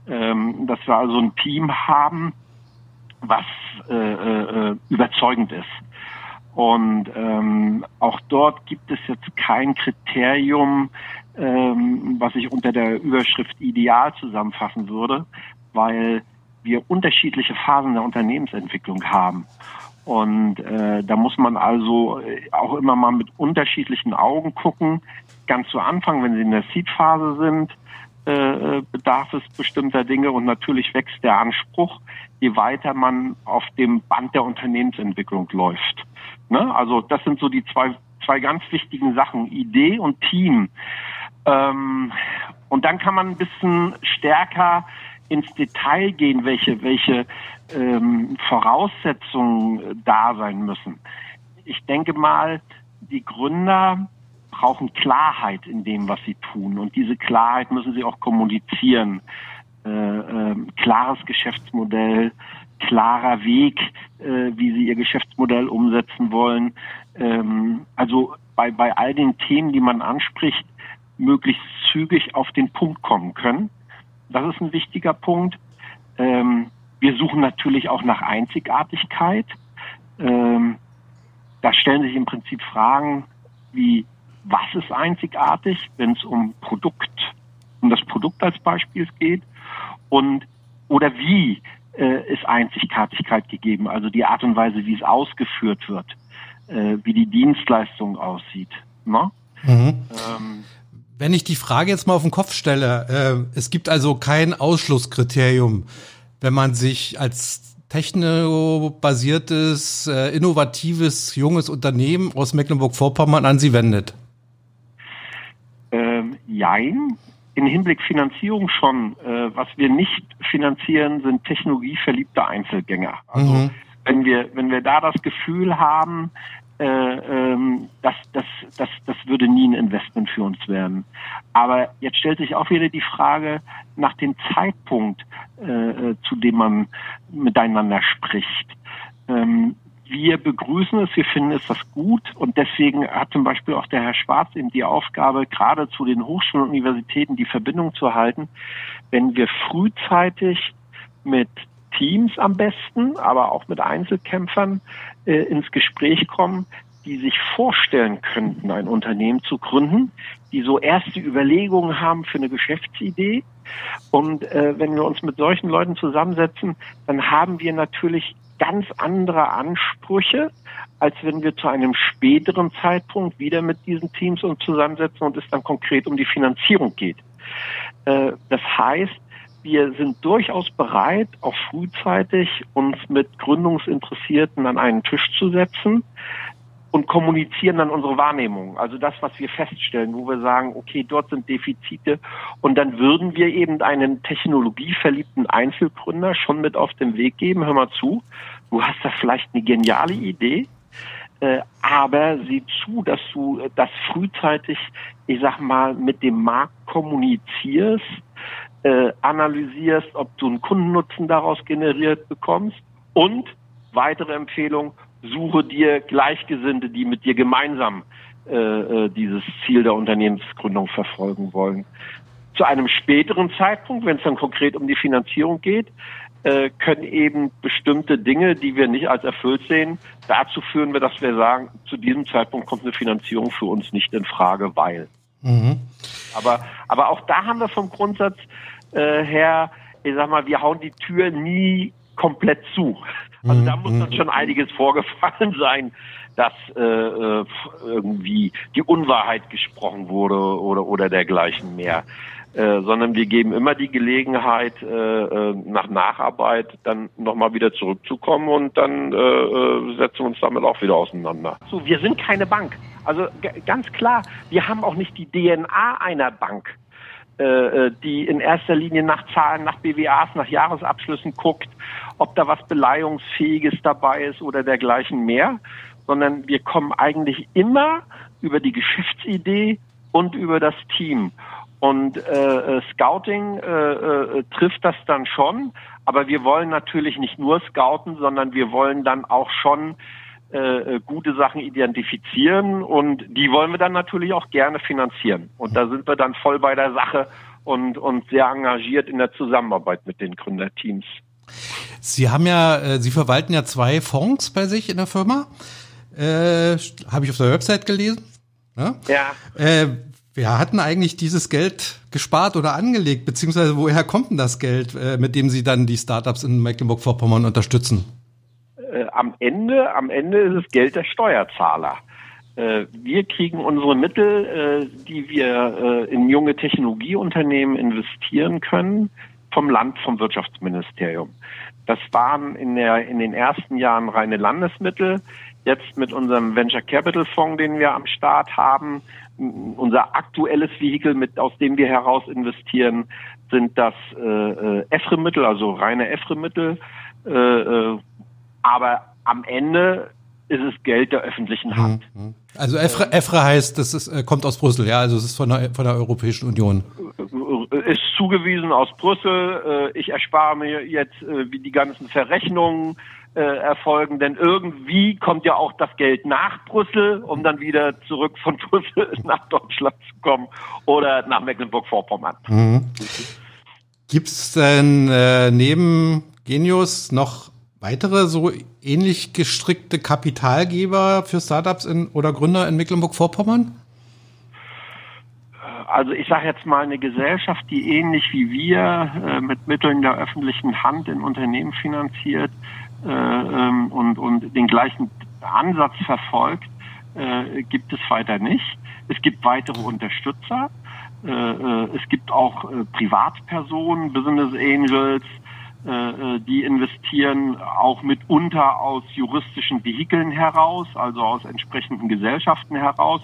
ähm, dass wir also ein Team haben, was äh, äh, überzeugend ist. Und ähm, auch dort gibt es jetzt kein Kriterium, ähm, was ich unter der Überschrift ideal zusammenfassen würde, weil wir unterschiedliche Phasen der Unternehmensentwicklung haben. Und äh, da muss man also auch immer mal mit unterschiedlichen Augen gucken. Ganz zu Anfang, wenn Sie in der Seed-Phase sind, äh, bedarf es bestimmter Dinge und natürlich wächst der Anspruch, je weiter man auf dem Band der Unternehmensentwicklung läuft. Ne? Also das sind so die zwei, zwei ganz wichtigen Sachen, Idee und Team. Ähm, und dann kann man ein bisschen stärker ins Detail gehen, welche, welche ähm, Voraussetzungen da sein müssen. Ich denke mal, die Gründer brauchen Klarheit in dem, was sie tun. Und diese Klarheit müssen sie auch kommunizieren. Äh, äh, klares Geschäftsmodell, klarer Weg, äh, wie sie ihr Geschäftsmodell umsetzen wollen. Ähm, also bei, bei all den Themen, die man anspricht, möglichst zügig auf den Punkt kommen können. Das ist ein wichtiger Punkt. Ähm, wir suchen natürlich auch nach Einzigartigkeit. Ähm, da stellen sich im Prinzip Fragen wie, was ist einzigartig, wenn es um Produkt, um das Produkt als Beispiel geht und oder wie äh, ist Einzigartigkeit gegeben, also die Art und Weise, wie es ausgeführt wird, äh, wie die Dienstleistung aussieht. Ne? Mhm. Ähm, wenn ich die Frage jetzt mal auf den Kopf stelle, äh, es gibt also kein Ausschlusskriterium, wenn man sich als technobasiertes, äh, innovatives, junges Unternehmen aus Mecklenburg-Vorpommern an Sie wendet. Ähm, jein. In Hinblick Finanzierung schon. Äh, was wir nicht finanzieren, sind technologieverliebte Einzelgänger. Also mhm. wenn wir, wenn wir da das Gefühl haben, ähm, das, das, das, das würde nie ein Investment für uns werden. Aber jetzt stellt sich auch wieder die Frage nach dem Zeitpunkt, äh, äh, zu dem man miteinander spricht. Ähm, wir begrüßen es, wir finden es das gut und deswegen hat zum Beispiel auch der Herr Schwarz eben die Aufgabe, gerade zu den Hochschulen und Universitäten die Verbindung zu halten, wenn wir frühzeitig mit Teams am besten, aber auch mit Einzelkämpfern äh, ins Gespräch kommen, die sich vorstellen könnten, ein Unternehmen zu gründen, die so erste Überlegungen haben für eine Geschäftsidee. Und äh, wenn wir uns mit solchen Leuten zusammensetzen, dann haben wir natürlich ganz andere Ansprüche, als wenn wir zu einem späteren Zeitpunkt wieder mit diesen Teams uns zusammensetzen und es dann konkret um die Finanzierung geht. Äh, das heißt, wir sind durchaus bereit, auch frühzeitig uns mit Gründungsinteressierten an einen Tisch zu setzen und kommunizieren dann unsere Wahrnehmung. Also das, was wir feststellen, wo wir sagen, okay, dort sind Defizite und dann würden wir eben einen technologieverliebten Einzelgründer schon mit auf den Weg geben. Hör mal zu, du hast da vielleicht eine geniale Idee, äh, aber sieh zu, dass du das frühzeitig, ich sag mal, mit dem Markt kommunizierst, äh, analysierst, ob du einen Kundennutzen daraus generiert bekommst und weitere Empfehlung, suche dir Gleichgesinnte, die mit dir gemeinsam äh, äh, dieses Ziel der Unternehmensgründung verfolgen wollen. Zu einem späteren Zeitpunkt, wenn es dann konkret um die Finanzierung geht, äh, können eben bestimmte Dinge, die wir nicht als erfüllt sehen, dazu führen wir, dass wir sagen, zu diesem Zeitpunkt kommt eine Finanzierung für uns nicht in Frage, weil. Mhm. Aber, aber auch da haben wir vom Grundsatz äh, her, ich sag mal, wir hauen die Tür nie komplett zu. Also da muss dann mhm. schon einiges *laughs* vorgefallen sein, dass äh, äh, irgendwie die Unwahrheit gesprochen wurde oder, oder dergleichen mehr. Äh, sondern wir geben immer die Gelegenheit, äh, äh nach Nacharbeit dann nochmal wieder zurückzukommen und dann äh, äh, setzen wir uns damit auch wieder auseinander. So, wir sind keine Bank. Also ganz klar, wir haben auch nicht die DNA einer Bank. Äh, die in erster Linie nach Zahlen, nach BWAs, nach Jahresabschlüssen guckt, ob da was Beleihungsfähiges dabei ist oder dergleichen mehr, sondern wir kommen eigentlich immer über die Geschäftsidee und über das Team. Und äh, äh Scouting äh, äh, trifft das dann schon, aber wir wollen natürlich nicht nur scouten, sondern wir wollen dann auch schon äh, äh, gute Sachen identifizieren und die wollen wir dann natürlich auch gerne finanzieren. Und da sind wir dann voll bei der Sache und, und sehr engagiert in der Zusammenarbeit mit den Gründerteams. Sie haben ja, äh, Sie verwalten ja zwei Fonds bei sich in der Firma. äh, habe ich auf der Website gelesen. Ja. ja. Äh, wer hat denn eigentlich dieses Geld gespart oder angelegt, beziehungsweise woher kommt denn das Geld, äh, mit dem Sie dann die Startups in Mecklenburg-Vorpommern unterstützen? Äh, am Ende, am Ende ist es Geld der Steuerzahler. Äh, wir kriegen unsere Mittel, die wir in junge Technologieunternehmen investieren können, vom Land, vom Wirtschaftsministerium. Das waren in, der, in den ersten Jahren reine Landesmittel. Jetzt mit unserem Venture Capital Fonds, den wir am Start haben, unser aktuelles Vehikel, mit, aus dem wir heraus investieren, sind das äh, EFRE-Mittel, also reine EFRE-Mittel. Äh, äh, aber am Ende ist es Geld der öffentlichen Hand. Mhm, mhm. Also EFRE, EFRE heißt, das ist, äh, kommt aus Brüssel, ja, also es ist von der, von der Europäischen Union. Ist zugewiesen aus Brüssel. Äh, ich erspare mir jetzt, äh, wie die ganzen Verrechnungen erfolgen, denn irgendwie kommt ja auch das Geld nach Brüssel, um dann wieder zurück von *laughs* Brüssel nach Deutschland zu kommen oder nach Mecklenburg-Vorpommern. Mhm. Gibt es denn äh, neben Genius noch weitere so ähnlich gestrickte Kapitalgeber für Startups in, oder Gründer in Mecklenburg-Vorpommern? Also ich sage jetzt mal eine Gesellschaft, die ähnlich wie wir äh, mit Mitteln der öffentlichen Hand in Unternehmen finanziert äh, und, und den gleichen Ansatz verfolgt, äh, gibt es weiter nicht. Es gibt weitere Unterstützer. Äh, äh, es gibt auch äh, Privatpersonen, Business Angels, äh, äh, die investieren auch mitunter aus juristischen Vehikeln heraus, also aus entsprechenden Gesellschaften heraus,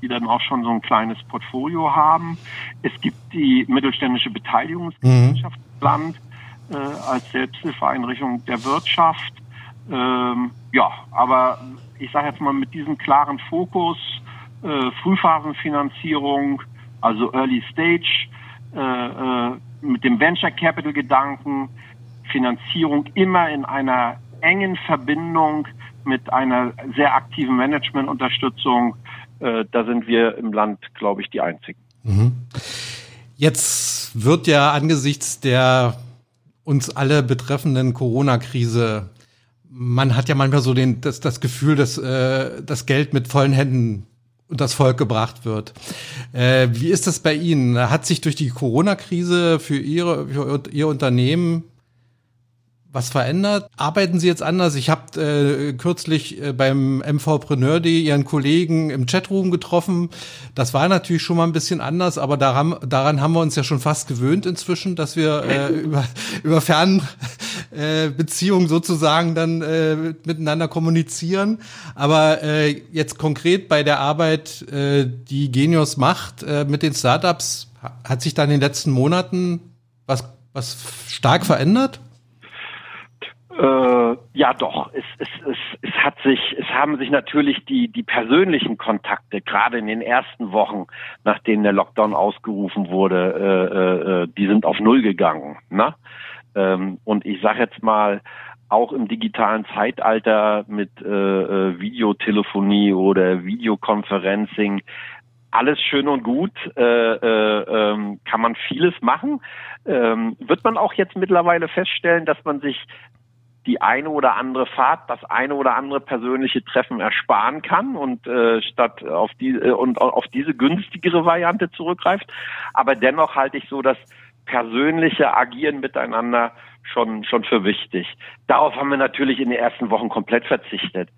die dann auch schon so ein kleines Portfolio haben. Es gibt die mittelständische Beteiligungsgesellschaft mhm. Land äh, als Selbsthilfeeinrichtung der Wirtschaft. Ähm, ja, aber ich sage jetzt mal mit diesem klaren Fokus äh, Frühphasenfinanzierung, also Early Stage, äh, äh, mit dem Venture Capital Gedanken, Finanzierung immer in einer engen Verbindung mit einer sehr aktiven Managementunterstützung. Äh, da sind wir im Land, glaube ich, die Einzigen. Mhm. Jetzt wird ja angesichts der uns alle betreffenden Corona-Krise, man hat ja manchmal so den, das, das Gefühl, dass äh, das Geld mit vollen Händen und das Volk gebracht wird. Äh, wie ist das bei Ihnen? Hat sich durch die Corona-Krise für Ihre, für Ihr Unternehmen was verändert? Arbeiten Sie jetzt anders? Ich habe äh, kürzlich äh, beim MVpreneur Day Ihren Kollegen im Chatroom getroffen. Das war natürlich schon mal ein bisschen anders, aber daran, daran haben wir uns ja schon fast gewöhnt inzwischen, dass wir äh, *laughs* über, über Fernbeziehungen äh, sozusagen dann äh, miteinander kommunizieren. Aber äh, jetzt konkret bei der Arbeit, äh, die Genius macht äh, mit den Startups, hat sich da in den letzten Monaten was, was stark verändert? Äh, ja, doch. Es, es, es, es hat sich, es haben sich natürlich die die persönlichen Kontakte gerade in den ersten Wochen, nachdem der Lockdown ausgerufen wurde, äh, äh, äh die sind auf null gegangen. Ne? Ähm, und ich sage jetzt mal, auch im digitalen Zeitalter mit äh, äh, Videotelefonie oder Videoconferencing, alles schön und gut, äh, äh, äh, kann man vieles machen. Ähm, wird man auch jetzt mittlerweile feststellen, dass man sich die eine oder andere Fahrt, das eine oder andere persönliche Treffen ersparen kann und äh, statt auf die äh, und auf diese günstigere Variante zurückgreift. Aber dennoch halte ich so das persönliche Agieren miteinander schon schon für wichtig. Darauf haben wir natürlich in den ersten Wochen komplett verzichtet.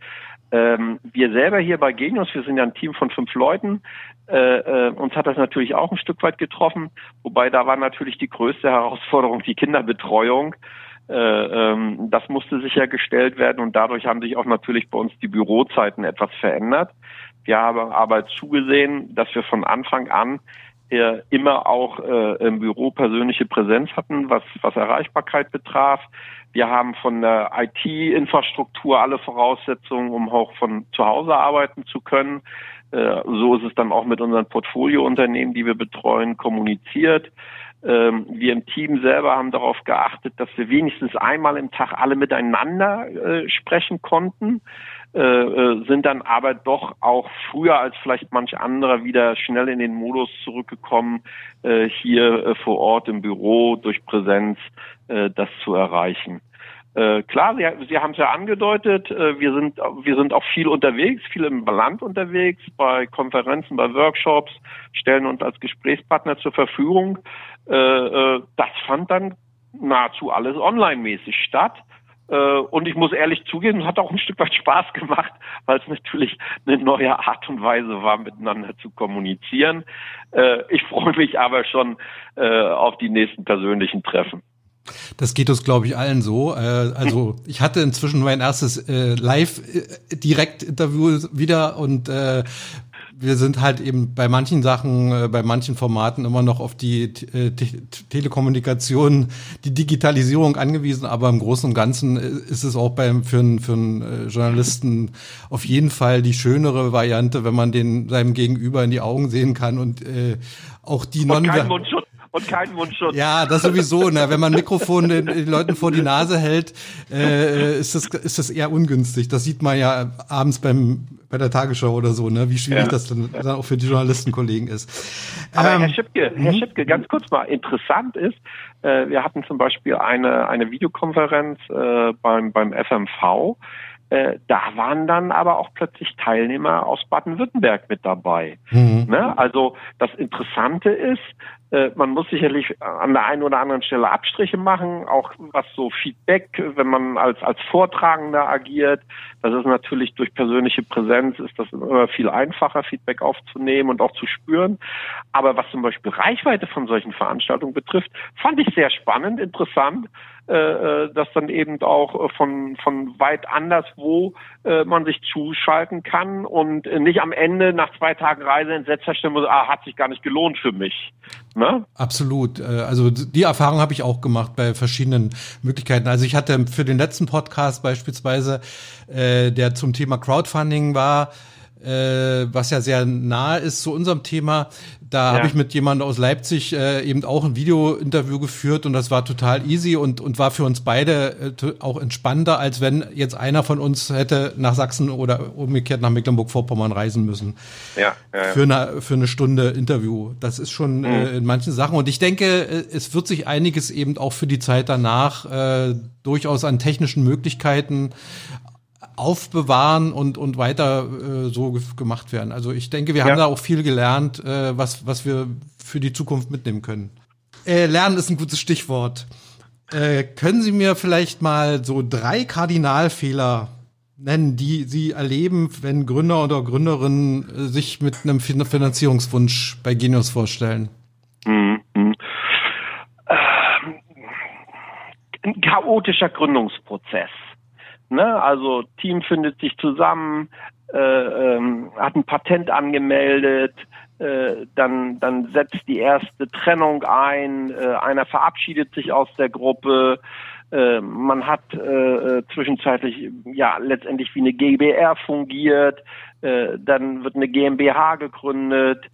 Ähm, wir selber hier bei Genius, wir sind ja ein Team von fünf Leuten, äh, äh, uns hat das natürlich auch ein Stück weit getroffen, wobei da war natürlich die größte Herausforderung die Kinderbetreuung. Äh, ähm, das musste sichergestellt werden und dadurch haben sich auch natürlich bei uns die Bürozeiten etwas verändert. Wir haben aber zugesehen, dass wir von Anfang an äh, immer auch äh, im Büro persönliche Präsenz hatten, was, was Erreichbarkeit betraf. Wir haben von der IT-Infrastruktur alle Voraussetzungen, um auch von zu Hause arbeiten zu können. So ist es dann auch mit unseren Portfoliounternehmen, die wir betreuen, kommuniziert. Ähm, wir im Team selber haben darauf geachtet, dass wir wenigstens einmal im Tag alle miteinander äh, sprechen konnten, äh, äh, sind dann aber doch auch früher als vielleicht manch anderer wieder schnell in den Modus zurückgekommen, hier vor Ort im Büro durch Präsenz das zu erreichen. Äh, klar, Sie, Sie haben es ja angedeutet, äh, wir sind wir sind auch viel unterwegs, viel im Land unterwegs, bei Konferenzen, bei Workshops, stellen uns als Gesprächspartner zur Verfügung. Äh, äh, das fand dann nahezu alles online-mäßig statt. Äh, und ich muss ehrlich zugeben, es hat auch ein Stück weit Spaß gemacht, weil es natürlich eine neue Art und Weise war, miteinander zu kommunizieren. Äh, ich freue mich aber schon auf die nächsten persönlichen Treffen. Das geht uns, glaube ich, allen so. Also *laughs* ich hatte inzwischen mein erstes Live-Direkt-Interview wieder und wir sind halt eben bei manchen Sachen, äh, bei manchen Formaten immer noch auf die äh, Telekommunikation, die Digitalisierung angewiesen, aber im Großen und Ganzen äh, ist es auch beim für einen, für einen Journalisten auf jeden Fall die schönere Variante, wenn man den seinem Gegenüber in die Augen sehen kann und äh, auch die non und keinen Mundschutz. Ja, das sowieso. Ne? Wenn man Mikrofon den, den Leuten vor die Nase hält, äh, ist, das, ist das eher ungünstig. Das sieht man ja abends beim bei der Tagesschau oder so, ne? Wie schwierig ja. das dann, dann auch für die Journalistenkollegen ist. Aber ähm, Herr Schipke, Herr mhm. Schipke, ganz kurz mal, interessant ist, äh, wir hatten zum Beispiel eine, eine Videokonferenz äh, beim, beim FMV. Äh, da waren dann aber auch plötzlich Teilnehmer aus Baden-Württemberg mit dabei. Mhm. Ne? Also das Interessante ist, äh, man muss sicherlich an der einen oder anderen Stelle Abstriche machen, auch was so Feedback, wenn man als, als Vortragender agiert. Das ist natürlich durch persönliche Präsenz ist das immer viel einfacher, Feedback aufzunehmen und auch zu spüren. Aber was zum Beispiel Reichweite von solchen Veranstaltungen betrifft, fand ich sehr spannend, interessant äh, äh, dass dann eben auch von, von weit anderswo äh, man sich zuschalten kann und nicht am Ende nach zwei Tagen Reise entsetzt feststellen muss, ah, hat sich gar nicht gelohnt für mich. Ne? Absolut. Äh, also die Erfahrung habe ich auch gemacht bei verschiedenen Möglichkeiten. Also ich hatte für den letzten Podcast beispielsweise, äh, der zum Thema Crowdfunding war, äh, was ja sehr nah ist zu unserem Thema. Da ja. habe ich mit jemandem aus Leipzig äh, eben auch ein Video-Interview geführt und das war total easy und, und war für uns beide äh, auch entspannter, als wenn jetzt einer von uns hätte nach Sachsen oder umgekehrt nach Mecklenburg-Vorpommern reisen müssen. Ja, ja, ja. Für, eine, für eine Stunde Interview. Das ist schon mhm. äh, in manchen Sachen. Und ich denke, äh, es wird sich einiges eben auch für die Zeit danach äh, durchaus an technischen Möglichkeiten aufbewahren und, und weiter äh, so gemacht werden. Also ich denke, wir ja. haben da auch viel gelernt, äh, was, was wir für die Zukunft mitnehmen können. Äh, Lernen ist ein gutes Stichwort. Äh, können Sie mir vielleicht mal so drei Kardinalfehler nennen, die Sie erleben, wenn Gründer oder Gründerinnen äh, sich mit einem Finanzierungswunsch bei Genius vorstellen? Mhm. Ähm, ein chaotischer Gründungsprozess. Ne? Also Team findet sich zusammen, äh, ähm, hat ein Patent angemeldet, äh, dann, dann setzt die erste Trennung ein, äh, einer verabschiedet sich aus der Gruppe, äh, man hat zwischenzeitlich ja letztendlich wie eine GBR fungiert, dann wird eine GmbH gegründet,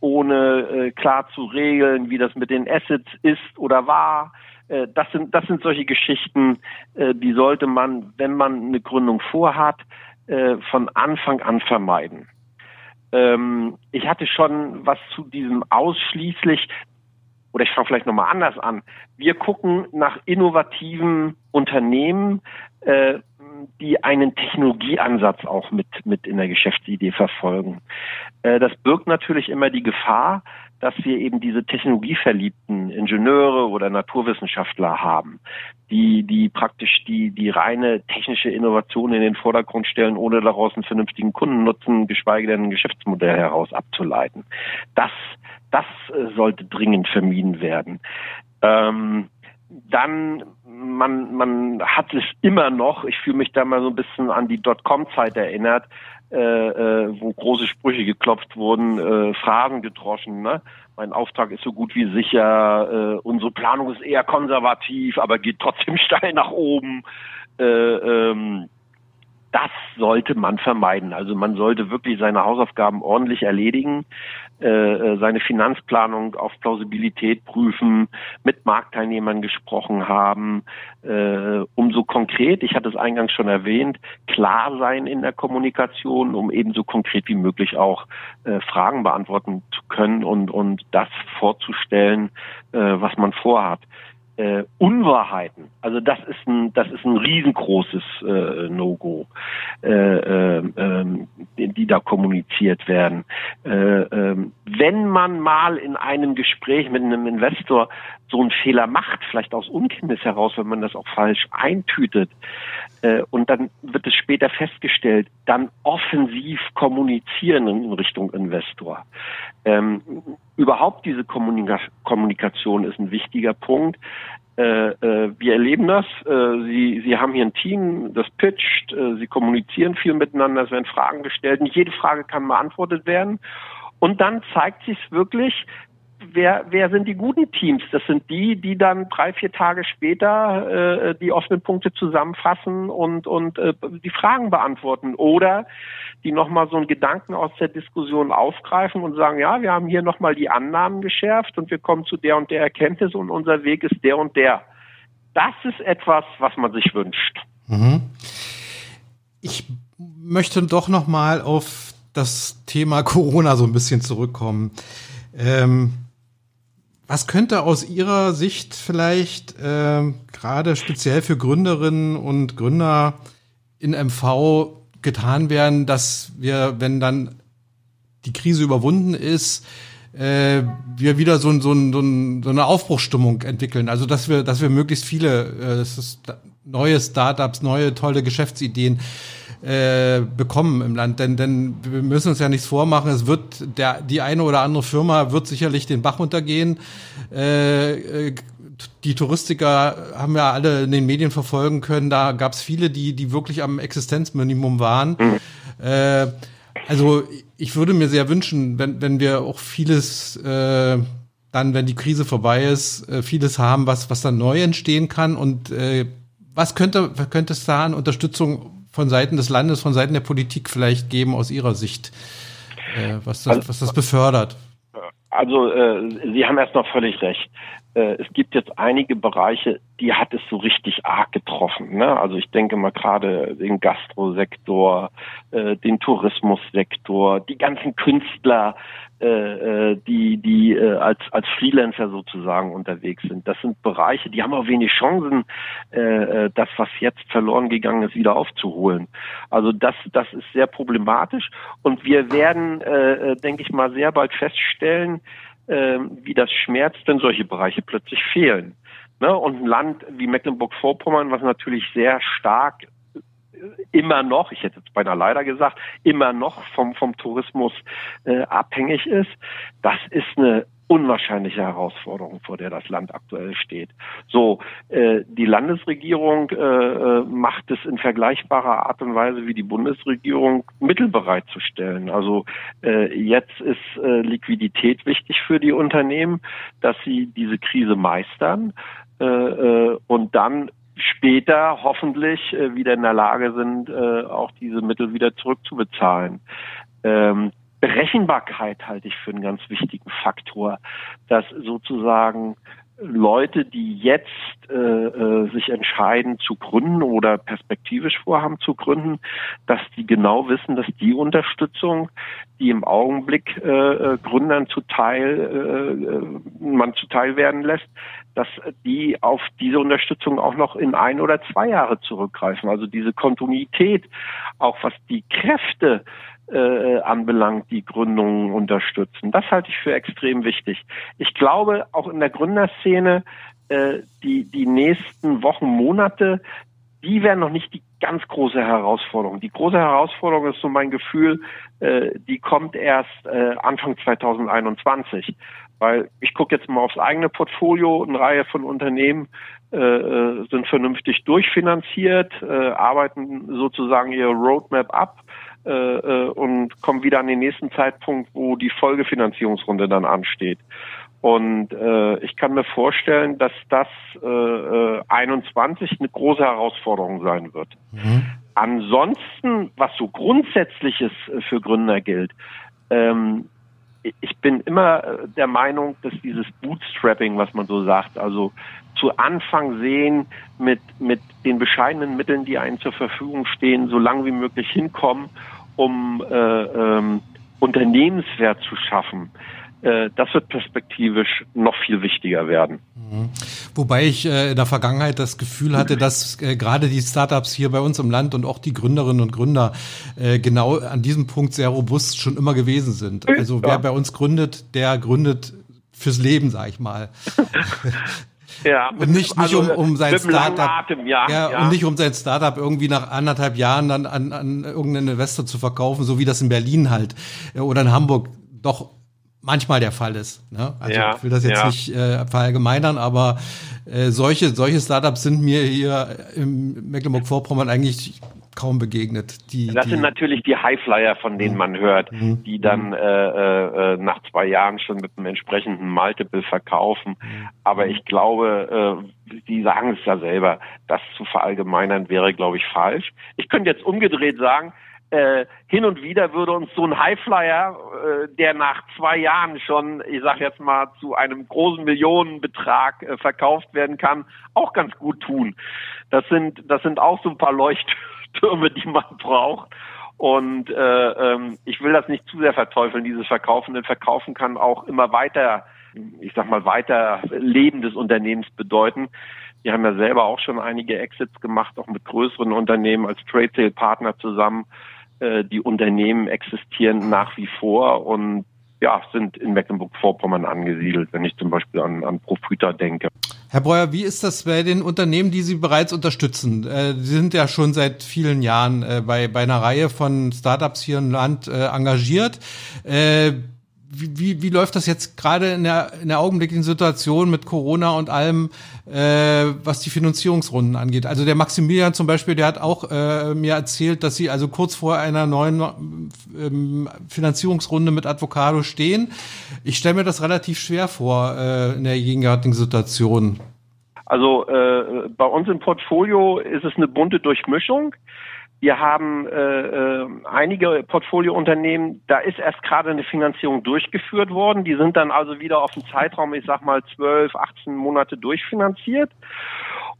ohne klar zu regeln, wie das mit den Assets ist oder war. Äh, das sind, das sind solche Geschichten, äh, die sollte man, wenn man eine Gründung vorhat, äh, von Anfang an vermeiden. Ähm, ich hatte schon was zu diesem ausschließlich, oder ich fange vielleicht nochmal anders an. Wir gucken nach innovativen Unternehmen, die einen Technologieansatz auch mit, mit in der Geschäftsidee verfolgen. das birgt natürlich immer die Gefahr, dass wir eben diese technologieverliebten Ingenieure oder Naturwissenschaftler haben, die, die praktisch die, die reine technische Innovation in den Vordergrund stellen, ohne daraus einen vernünftigen Kundennutzen, geschweige denn ein Geschäftsmodell heraus abzuleiten. Das, das äh, sollte dringend vermieden werden. Ähm, dann man man hat es immer noch. Ich fühle mich da mal so ein bisschen an die Dotcom-Zeit erinnert, äh, äh, wo große Sprüche geklopft wurden, äh, Phrasen gedroschen. Ne? Mein Auftrag ist so gut wie sicher, äh, unsere Planung ist eher konservativ, aber geht trotzdem *laughs* steil nach oben. Äh, ähm, das sollte man vermeiden. Also man sollte wirklich seine Hausaufgaben ordentlich erledigen, äh, äh, seine Finanzplanung auf Plausibilität prüfen, mit Marktteilnehmern gesprochen haben, äh, um so konkret, ich hatte es eingangs schon erwähnt, klar sein in der Kommunikation, um eben so konkret wie möglich auch äh, Fragen beantworten zu können und, und das vorzustellen, äh, was man vorhat. Äh, Unwahrheiten. Also das ist ein, das ist ein riesengroßes äh, No-Go, äh, äh, äh, die, da kommuniziert werden. Äh, äh, wenn man mal in einem Gespräch mit einem Investor so einen Fehler macht, vielleicht aus Unkenntnis heraus, wenn man das auch falsch eintütet, äh, und dann wird es später festgestellt, dann offensiv kommunizieren in Richtung Investor. Ähm, überhaupt diese Kommunika Kommunikation ist ein wichtiger Punkt. Äh, äh, wir erleben das. Äh, Sie, Sie haben hier ein Team, das pitcht, äh, Sie kommunizieren viel miteinander, es werden Fragen gestellt. Nicht jede Frage kann beantwortet werden. Und dann zeigt sich wirklich, wer, wer sind die guten Teams? Das sind die, die dann drei, vier Tage später äh, die offenen Punkte zusammenfassen und, und äh, die Fragen beantworten. Oder die nochmal so einen Gedanken aus der Diskussion aufgreifen und sagen, ja, wir haben hier nochmal die Annahmen geschärft und wir kommen zu der und der Erkenntnis und unser Weg ist der und der. Das ist etwas, was man sich wünscht. Mhm. Ich möchte doch nochmal auf das Thema *laughs* Corona so ein bisschen zurückkommen. Ähm, was könnte aus Ihrer Sicht vielleicht äh, gerade speziell für Gründerinnen und Gründer in MV getan werden, dass wir, wenn dann die Krise überwunden ist, äh, wir wieder so, so, so, so eine Aufbruchsstimmung entwickeln. Also dass wir, dass wir möglichst viele äh, das ist neue Startups, neue tolle Geschäftsideen äh, bekommen im Land. Denn, denn wir müssen uns ja nichts vormachen. Es wird der, die eine oder andere Firma wird sicherlich den Bach untergehen. Äh, äh, die Touristiker haben ja alle in den Medien verfolgen können. Da gab es viele, die, die wirklich am Existenzminimum waren. Mhm. Äh, also ich würde mir sehr wünschen, wenn, wenn wir auch vieles äh, dann, wenn die Krise vorbei ist, äh, vieles haben, was, was dann neu entstehen kann. Und äh, was könnte, könnte es da an Unterstützung von Seiten des Landes, von Seiten der Politik vielleicht geben aus Ihrer Sicht, äh, was, das, was das befördert? Also äh, Sie haben erst noch völlig recht. Äh, es gibt jetzt einige Bereiche, die hat es so richtig arg getroffen. Ne? Also ich denke mal gerade den Gastrosektor, äh, den Tourismussektor, die ganzen Künstler, äh, äh, die die äh, als als Freelancer sozusagen unterwegs sind. Das sind Bereiche, die haben auch wenig Chancen, äh, äh, das was jetzt verloren gegangen ist, wieder aufzuholen. Also das das ist sehr problematisch und wir werden, äh, denke ich mal, sehr bald feststellen, äh, wie das schmerzt, wenn solche Bereiche plötzlich fehlen. Ne? Und ein Land wie Mecklenburg-Vorpommern, was natürlich sehr stark immer noch, ich hätte jetzt beinahe leider gesagt, immer noch vom, vom Tourismus äh, abhängig ist. Das ist eine unwahrscheinliche Herausforderung, vor der das Land aktuell steht. So, äh, die Landesregierung äh, äh macht es in vergleichbarer Art und Weise wie die Bundesregierung, Mittel bereitzustellen. Also äh, jetzt ist äh, Liquidität wichtig für die Unternehmen, dass sie diese Krise meistern äh, äh und dann später hoffentlich äh, wieder in der Lage sind, äh, auch diese Mittel wieder zurückzubezahlen. Ähm, Berechenbarkeit halte ich für einen ganz wichtigen Faktor, dass sozusagen Leute, die jetzt äh, äh, sich entscheiden zu gründen oder perspektivisch vorhaben zu gründen, dass die genau wissen, dass die Unterstützung, die im Augenblick äh, äh Gründern zuteil äh, äh, man zuteil werden lässt, dass die auf diese Unterstützung auch noch in ein oder zwei Jahre zurückgreifen. Also diese Kontinuität, auch was die Kräfte äh, anbelangt, die Gründungen unterstützen. Das halte ich für extrem wichtig. Ich glaube, auch in der Gründerszene, äh, die, die nächsten Wochen, Monate, die werden noch nicht die ganz große Herausforderung. Die große Herausforderung ist so mein Gefühl, äh, die kommt erst äh, Anfang 2021. Weil ich gucke jetzt mal aufs eigene Portfolio, eine Reihe von Unternehmen äh, äh sind vernünftig durchfinanziert, äh, arbeiten sozusagen ihre Roadmap ab und kommen wieder an den nächsten Zeitpunkt, wo die Folgefinanzierungsrunde dann ansteht. Und äh, ich kann mir vorstellen, dass das äh, 21 äh, eine große Herausforderung sein wird. Mhm. Ansonsten, was so Grundsätzliches für Gründer gilt, ähm, ich bin immer der Meinung, dass dieses Bootstrapping, was man so sagt, also zu Anfang sehen, mit, mit den bescheidenen Mitteln, die einem zur Verfügung stehen, so lang wie möglich hinkommen, um äh, ähm, Unternehmenswert zu schaffen. Äh, das wird perspektivisch noch viel wichtiger werden. Mhm. Wobei ich äh, in der Vergangenheit das Gefühl hatte, dass äh, gerade die Startups hier bei uns im Land und auch die Gründerinnen und Gründer äh, genau an diesem Punkt sehr robust schon immer gewesen sind. Also ja. wer bei uns gründet, der gründet fürs Leben, sag ich mal. *laughs* Ja, und nicht, nicht also, um, um sein Startup, Atem, ja, ja, ja, und nicht um sein Startup irgendwie nach anderthalb Jahren dann an, an irgendeinen Investor zu verkaufen, so wie das in Berlin halt äh, oder in Hamburg doch manchmal der Fall ist. Ne? Also ja, ich will das jetzt ja. nicht äh, verallgemeinern, aber äh, solche, solche Startups sind mir hier im Mecklenburg-Vorpommern eigentlich kaum begegnet. Die, das die, sind natürlich die Highflyer, von denen man hört, mhm. die dann äh, äh, nach zwei Jahren schon mit einem entsprechenden Multiple verkaufen. Mhm. Aber ich glaube, äh, die sagen es ja selber, das zu verallgemeinern wäre, glaube ich, falsch. Ich könnte jetzt umgedreht sagen, äh, hin und wieder würde uns so ein Highflyer, äh, der nach zwei Jahren schon, ich sag jetzt mal, zu einem großen Millionenbetrag äh, verkauft werden kann, auch ganz gut tun. Das sind, das sind auch so ein paar Leuchttürme, die man braucht. Und äh, ähm, ich will das nicht zu sehr verteufeln, dieses Verkaufen, denn Verkaufen kann auch immer weiter, ich sag mal, weiter Leben des Unternehmens bedeuten. Wir haben ja selber auch schon einige Exits gemacht, auch mit größeren Unternehmen als Trade Sale Partner zusammen. Äh, die Unternehmen existieren nach wie vor und ja, sind in Mecklenburg-Vorpommern angesiedelt, wenn ich zum Beispiel an, an Profita denke. Herr Breuer, wie ist das bei den Unternehmen, die Sie bereits unterstützen? Äh, Sie sind ja schon seit vielen Jahren äh, bei, bei einer Reihe von Startups hier im Land äh, engagiert. Wie, wie, wie läuft das jetzt gerade in der, in der augenblicklichen Situation mit Corona und allem, äh, was die Finanzierungsrunden angeht? Also der Maximilian zum Beispiel, der hat auch äh, mir erzählt, dass sie also kurz vor einer neuen ähm, Finanzierungsrunde mit Advocado stehen. Ich stelle mir das relativ schwer vor äh, in der gegenwärtigen Situation. Also äh, bei uns im Portfolio ist es eine bunte Durchmischung. Wir haben äh, äh, einige Portfoliounternehmen, da ist erst gerade eine Finanzierung durchgeführt worden. Die sind dann also wieder auf einen Zeitraum, ich sag mal 12, 18 Monate durchfinanziert.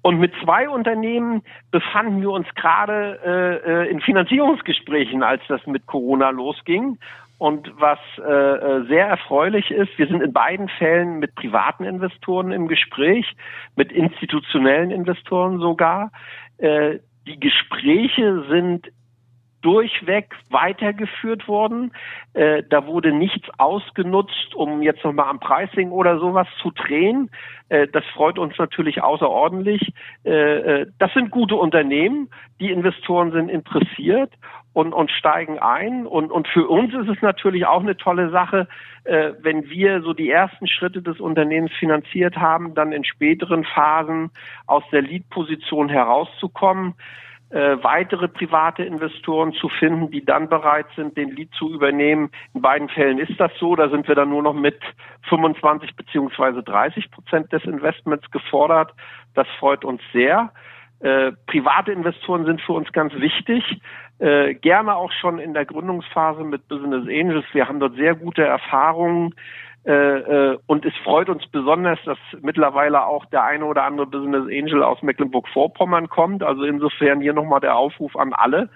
Und mit zwei Unternehmen befanden wir uns gerade äh, äh in Finanzierungsgesprächen, als das mit Corona losging. Und was äh, äh, sehr erfreulich ist, wir sind in beiden Fällen mit privaten Investoren im Gespräch, mit institutionellen Investoren sogar. Äh, die Gespräche sind durchweg weitergeführt worden. Äh, da wurde nichts ausgenutzt, um jetzt nochmal am Pricing oder sowas zu drehen. Äh, das freut uns natürlich außerordentlich. Äh, äh, das sind gute Unternehmen. Die Investoren sind interessiert und, und steigen ein. Und, und für uns ist es natürlich auch eine tolle Sache, äh, wenn wir so die ersten Schritte des Unternehmens finanziert haben, dann in späteren Phasen aus der Lead-Position herauszukommen, äh, weitere private Investoren zu finden, die dann bereit sind, den Lead zu übernehmen. In beiden Fällen ist das so. Da sind wir dann nur noch mit 25 beziehungsweise 30 Prozent des Investments gefordert. Das freut uns sehr. Äh, private Investoren sind für uns ganz wichtig. Äh, gerne auch schon in der Gründungsphase mit Business Angels. Wir haben dort sehr gute Erfahrungen. Äh, äh, und es freut uns besonders, dass mittlerweile auch der eine oder andere Business Angel aus Mecklenburg-Vorpommern kommt. Also insofern hier nochmal der Aufruf an alle,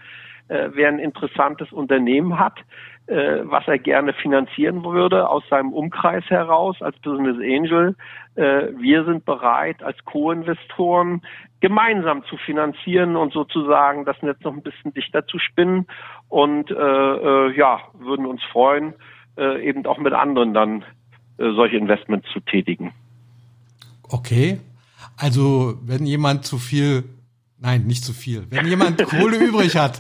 äh, wer ein interessantes Unternehmen hat, äh, was er gerne finanzieren würde aus seinem Umkreis heraus als Business Angel. Äh, wir sind bereit, als Co-Investoren gemeinsam zu finanzieren und sozusagen das Netz noch ein bisschen dichter zu spinnen und äh, äh, ja, würden uns freuen, äh, eben auch mit anderen dann äh, solche Investments zu tätigen. Okay. Also wenn jemand zu viel Nein, nicht zu viel. Wenn jemand Kohle übrig hat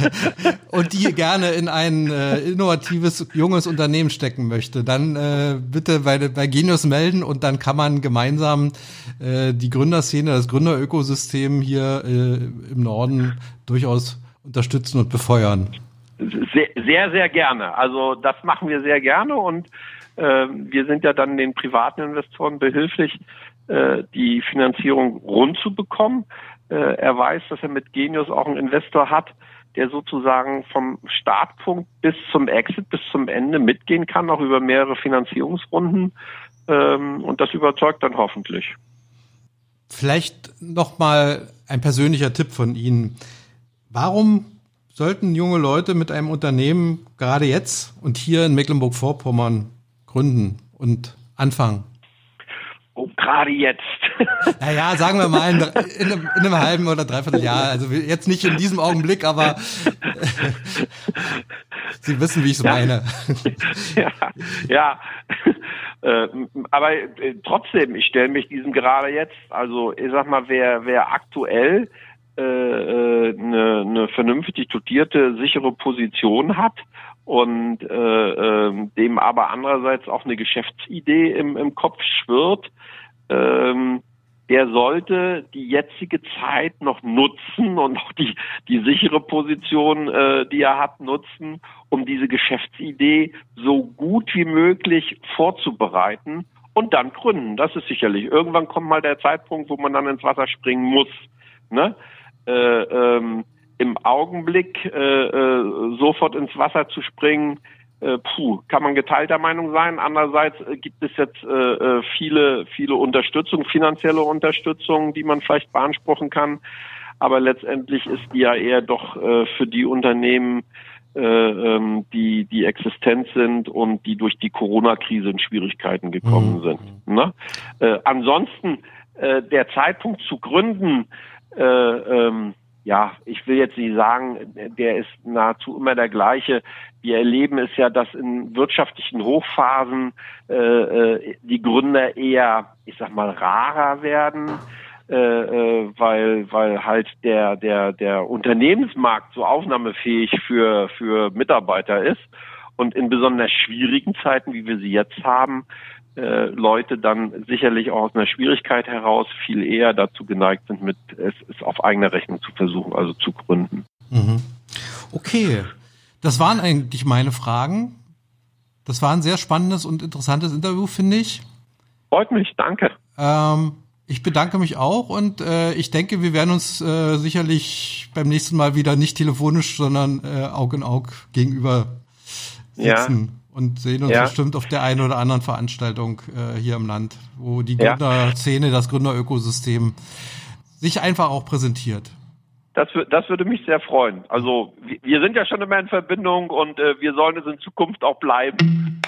*laughs* und die gerne in ein äh, innovatives, junges Unternehmen stecken möchte, dann äh, bitte bei, bei Genius melden und dann kann man gemeinsam äh, die Gründerszene, das Gründerökosystem hier äh, im Norden durchaus unterstützen und befeuern. Sehr, sehr, sehr gerne. Also das machen wir sehr gerne und äh, wir sind ja dann den privaten Investoren behilflich, äh, die Finanzierung rund zu bekommen. Äh, er weiß, dass er mit Genius auch einen Investor hat, der sozusagen vom Startpunkt bis zum Exit, bis zum Ende mitgehen kann, auch über mehrere Finanzierungsrunden. Ähm, und das überzeugt dann hoffentlich. Vielleicht noch mal ein persönlicher Tipp von Ihnen. Warum sollten junge Leute mit einem Unternehmen gerade jetzt und hier in Mecklenburg-Vorpommern gründen und anfangen? Oh, gerade jetzt. Naja, sagen wir mal in, in, einem, in einem halben oder dreiviertel Jahr. Also jetzt nicht in diesem Augenblick, aber *laughs* Sie wissen, wie ich es ja. meine. Ja, ja. Äh, aber äh, trotzdem, ich stelle mich diesem gerade jetzt. Also ich sag mal, wer, wer aktuell äh, äh eine, eine vernünftig dotierte, sichere Position hat und äh, äh, dem aber andererseits auch eine Geschäftsidee im, im Kopf schwirrt, ähm, der sollte die jetzige Zeit noch nutzen und auch die, die sichere Position, äh, die er hat, nutzen, um diese Geschäftsidee so gut wie möglich vorzubereiten und dann gründen. Das ist sicherlich. Irgendwann kommt mal der Zeitpunkt, wo man dann ins Wasser springen muss. Ne? Äh, ähm, Im Augenblick äh, äh, sofort ins Wasser zu springen, äh, puh, kann man geteilter Meinung sein. Andererseits äh, gibt es jetzt äh, äh, viele, viele Unterstützung, finanzielle Unterstützung, die man vielleicht beanspruchen kann. Aber letztendlich ist die ja eher doch äh, für die Unternehmen, äh, ähm, die die existent sind und die durch die Corona-Krise in Schwierigkeiten gekommen mhm. sind. Ne? Äh, ansonsten äh, der Zeitpunkt zu gründen, äh, ähm, ja, ich will jetzt nicht sagen, der ist nahezu immer der gleiche. Wir erleben es ja, dass in wirtschaftlichen Hochphasen äh, äh, die Gründer eher, ich sag mal, rarer werden, äh, äh, weil weil halt der der der Unternehmensmarkt so aufnahmefähig für für Mitarbeiter ist und in besonders schwierigen Zeiten, wie wir sie jetzt haben, äh, Leute dann sicherlich auch aus einer Schwierigkeit heraus viel eher dazu geneigt sind, mit es, es auf eigene Rechnung zu versuchen, also zu gründen. Mhm. Okay, das waren eigentlich meine Fragen. Das war ein sehr spannendes und interessantes Interview, finde ich. Freut mich, danke. Ähm, ich bedanke mich auch und äh, ich denke, wir werden uns äh, sicherlich beim nächsten Mal wieder nicht telefonisch, sondern äh, Aug in Aug gegenüber sitzen. Ja und sehen uns ja. bestimmt auf der einen oder anderen Veranstaltung äh, hier im Land, wo die Gründerszene, das Gründerökosystem sich einfach auch präsentiert. Das, das würde mich sehr freuen. Also wir sind ja schon immer in Verbindung und äh, wir sollen es in Zukunft auch bleiben.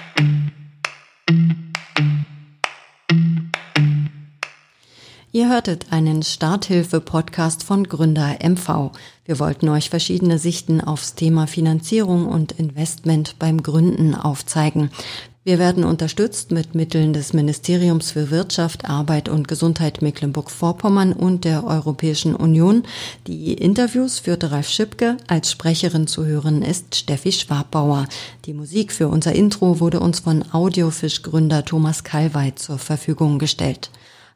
Ihr hörtet einen Starthilfe-Podcast von Gründer MV. Wir wollten euch verschiedene Sichten aufs Thema Finanzierung und Investment beim Gründen aufzeigen. Wir werden unterstützt mit Mitteln des Ministeriums für Wirtschaft, Arbeit und Gesundheit Mecklenburg-Vorpommern und der Europäischen Union. Die Interviews führte Ralf Schipke. Als Sprecherin zu hören ist Steffi Schwabbauer. Die Musik für unser Intro wurde uns von Audiofisch-Gründer Thomas Kalweit zur Verfügung gestellt.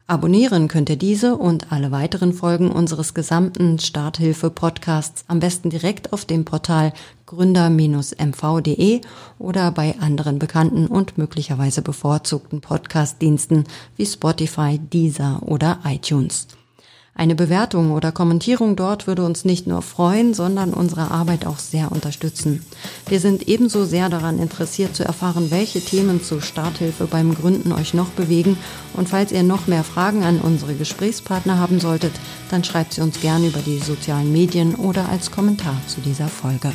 Abonnieren könnt ihr diese und alle weiteren Folgen unseres gesamten Starthilfe-Podcasts am besten direkt auf dem Portal gründer-mv.de oder bei anderen bekannten und möglicherweise bevorzugten Podcast-Diensten wie Spotify, Deezer oder iTunes. Eine Bewertung oder Kommentierung dort würde uns nicht nur freuen, sondern unsere Arbeit auch sehr unterstützen. Wir sind ebenso sehr daran interessiert zu erfahren, welche Themen zur Starthilfe beim Gründen euch noch bewegen und falls ihr noch mehr Fragen an unsere Gesprächspartner haben solltet, dann schreibt sie uns gerne über die sozialen Medien oder als Kommentar zu dieser Folge.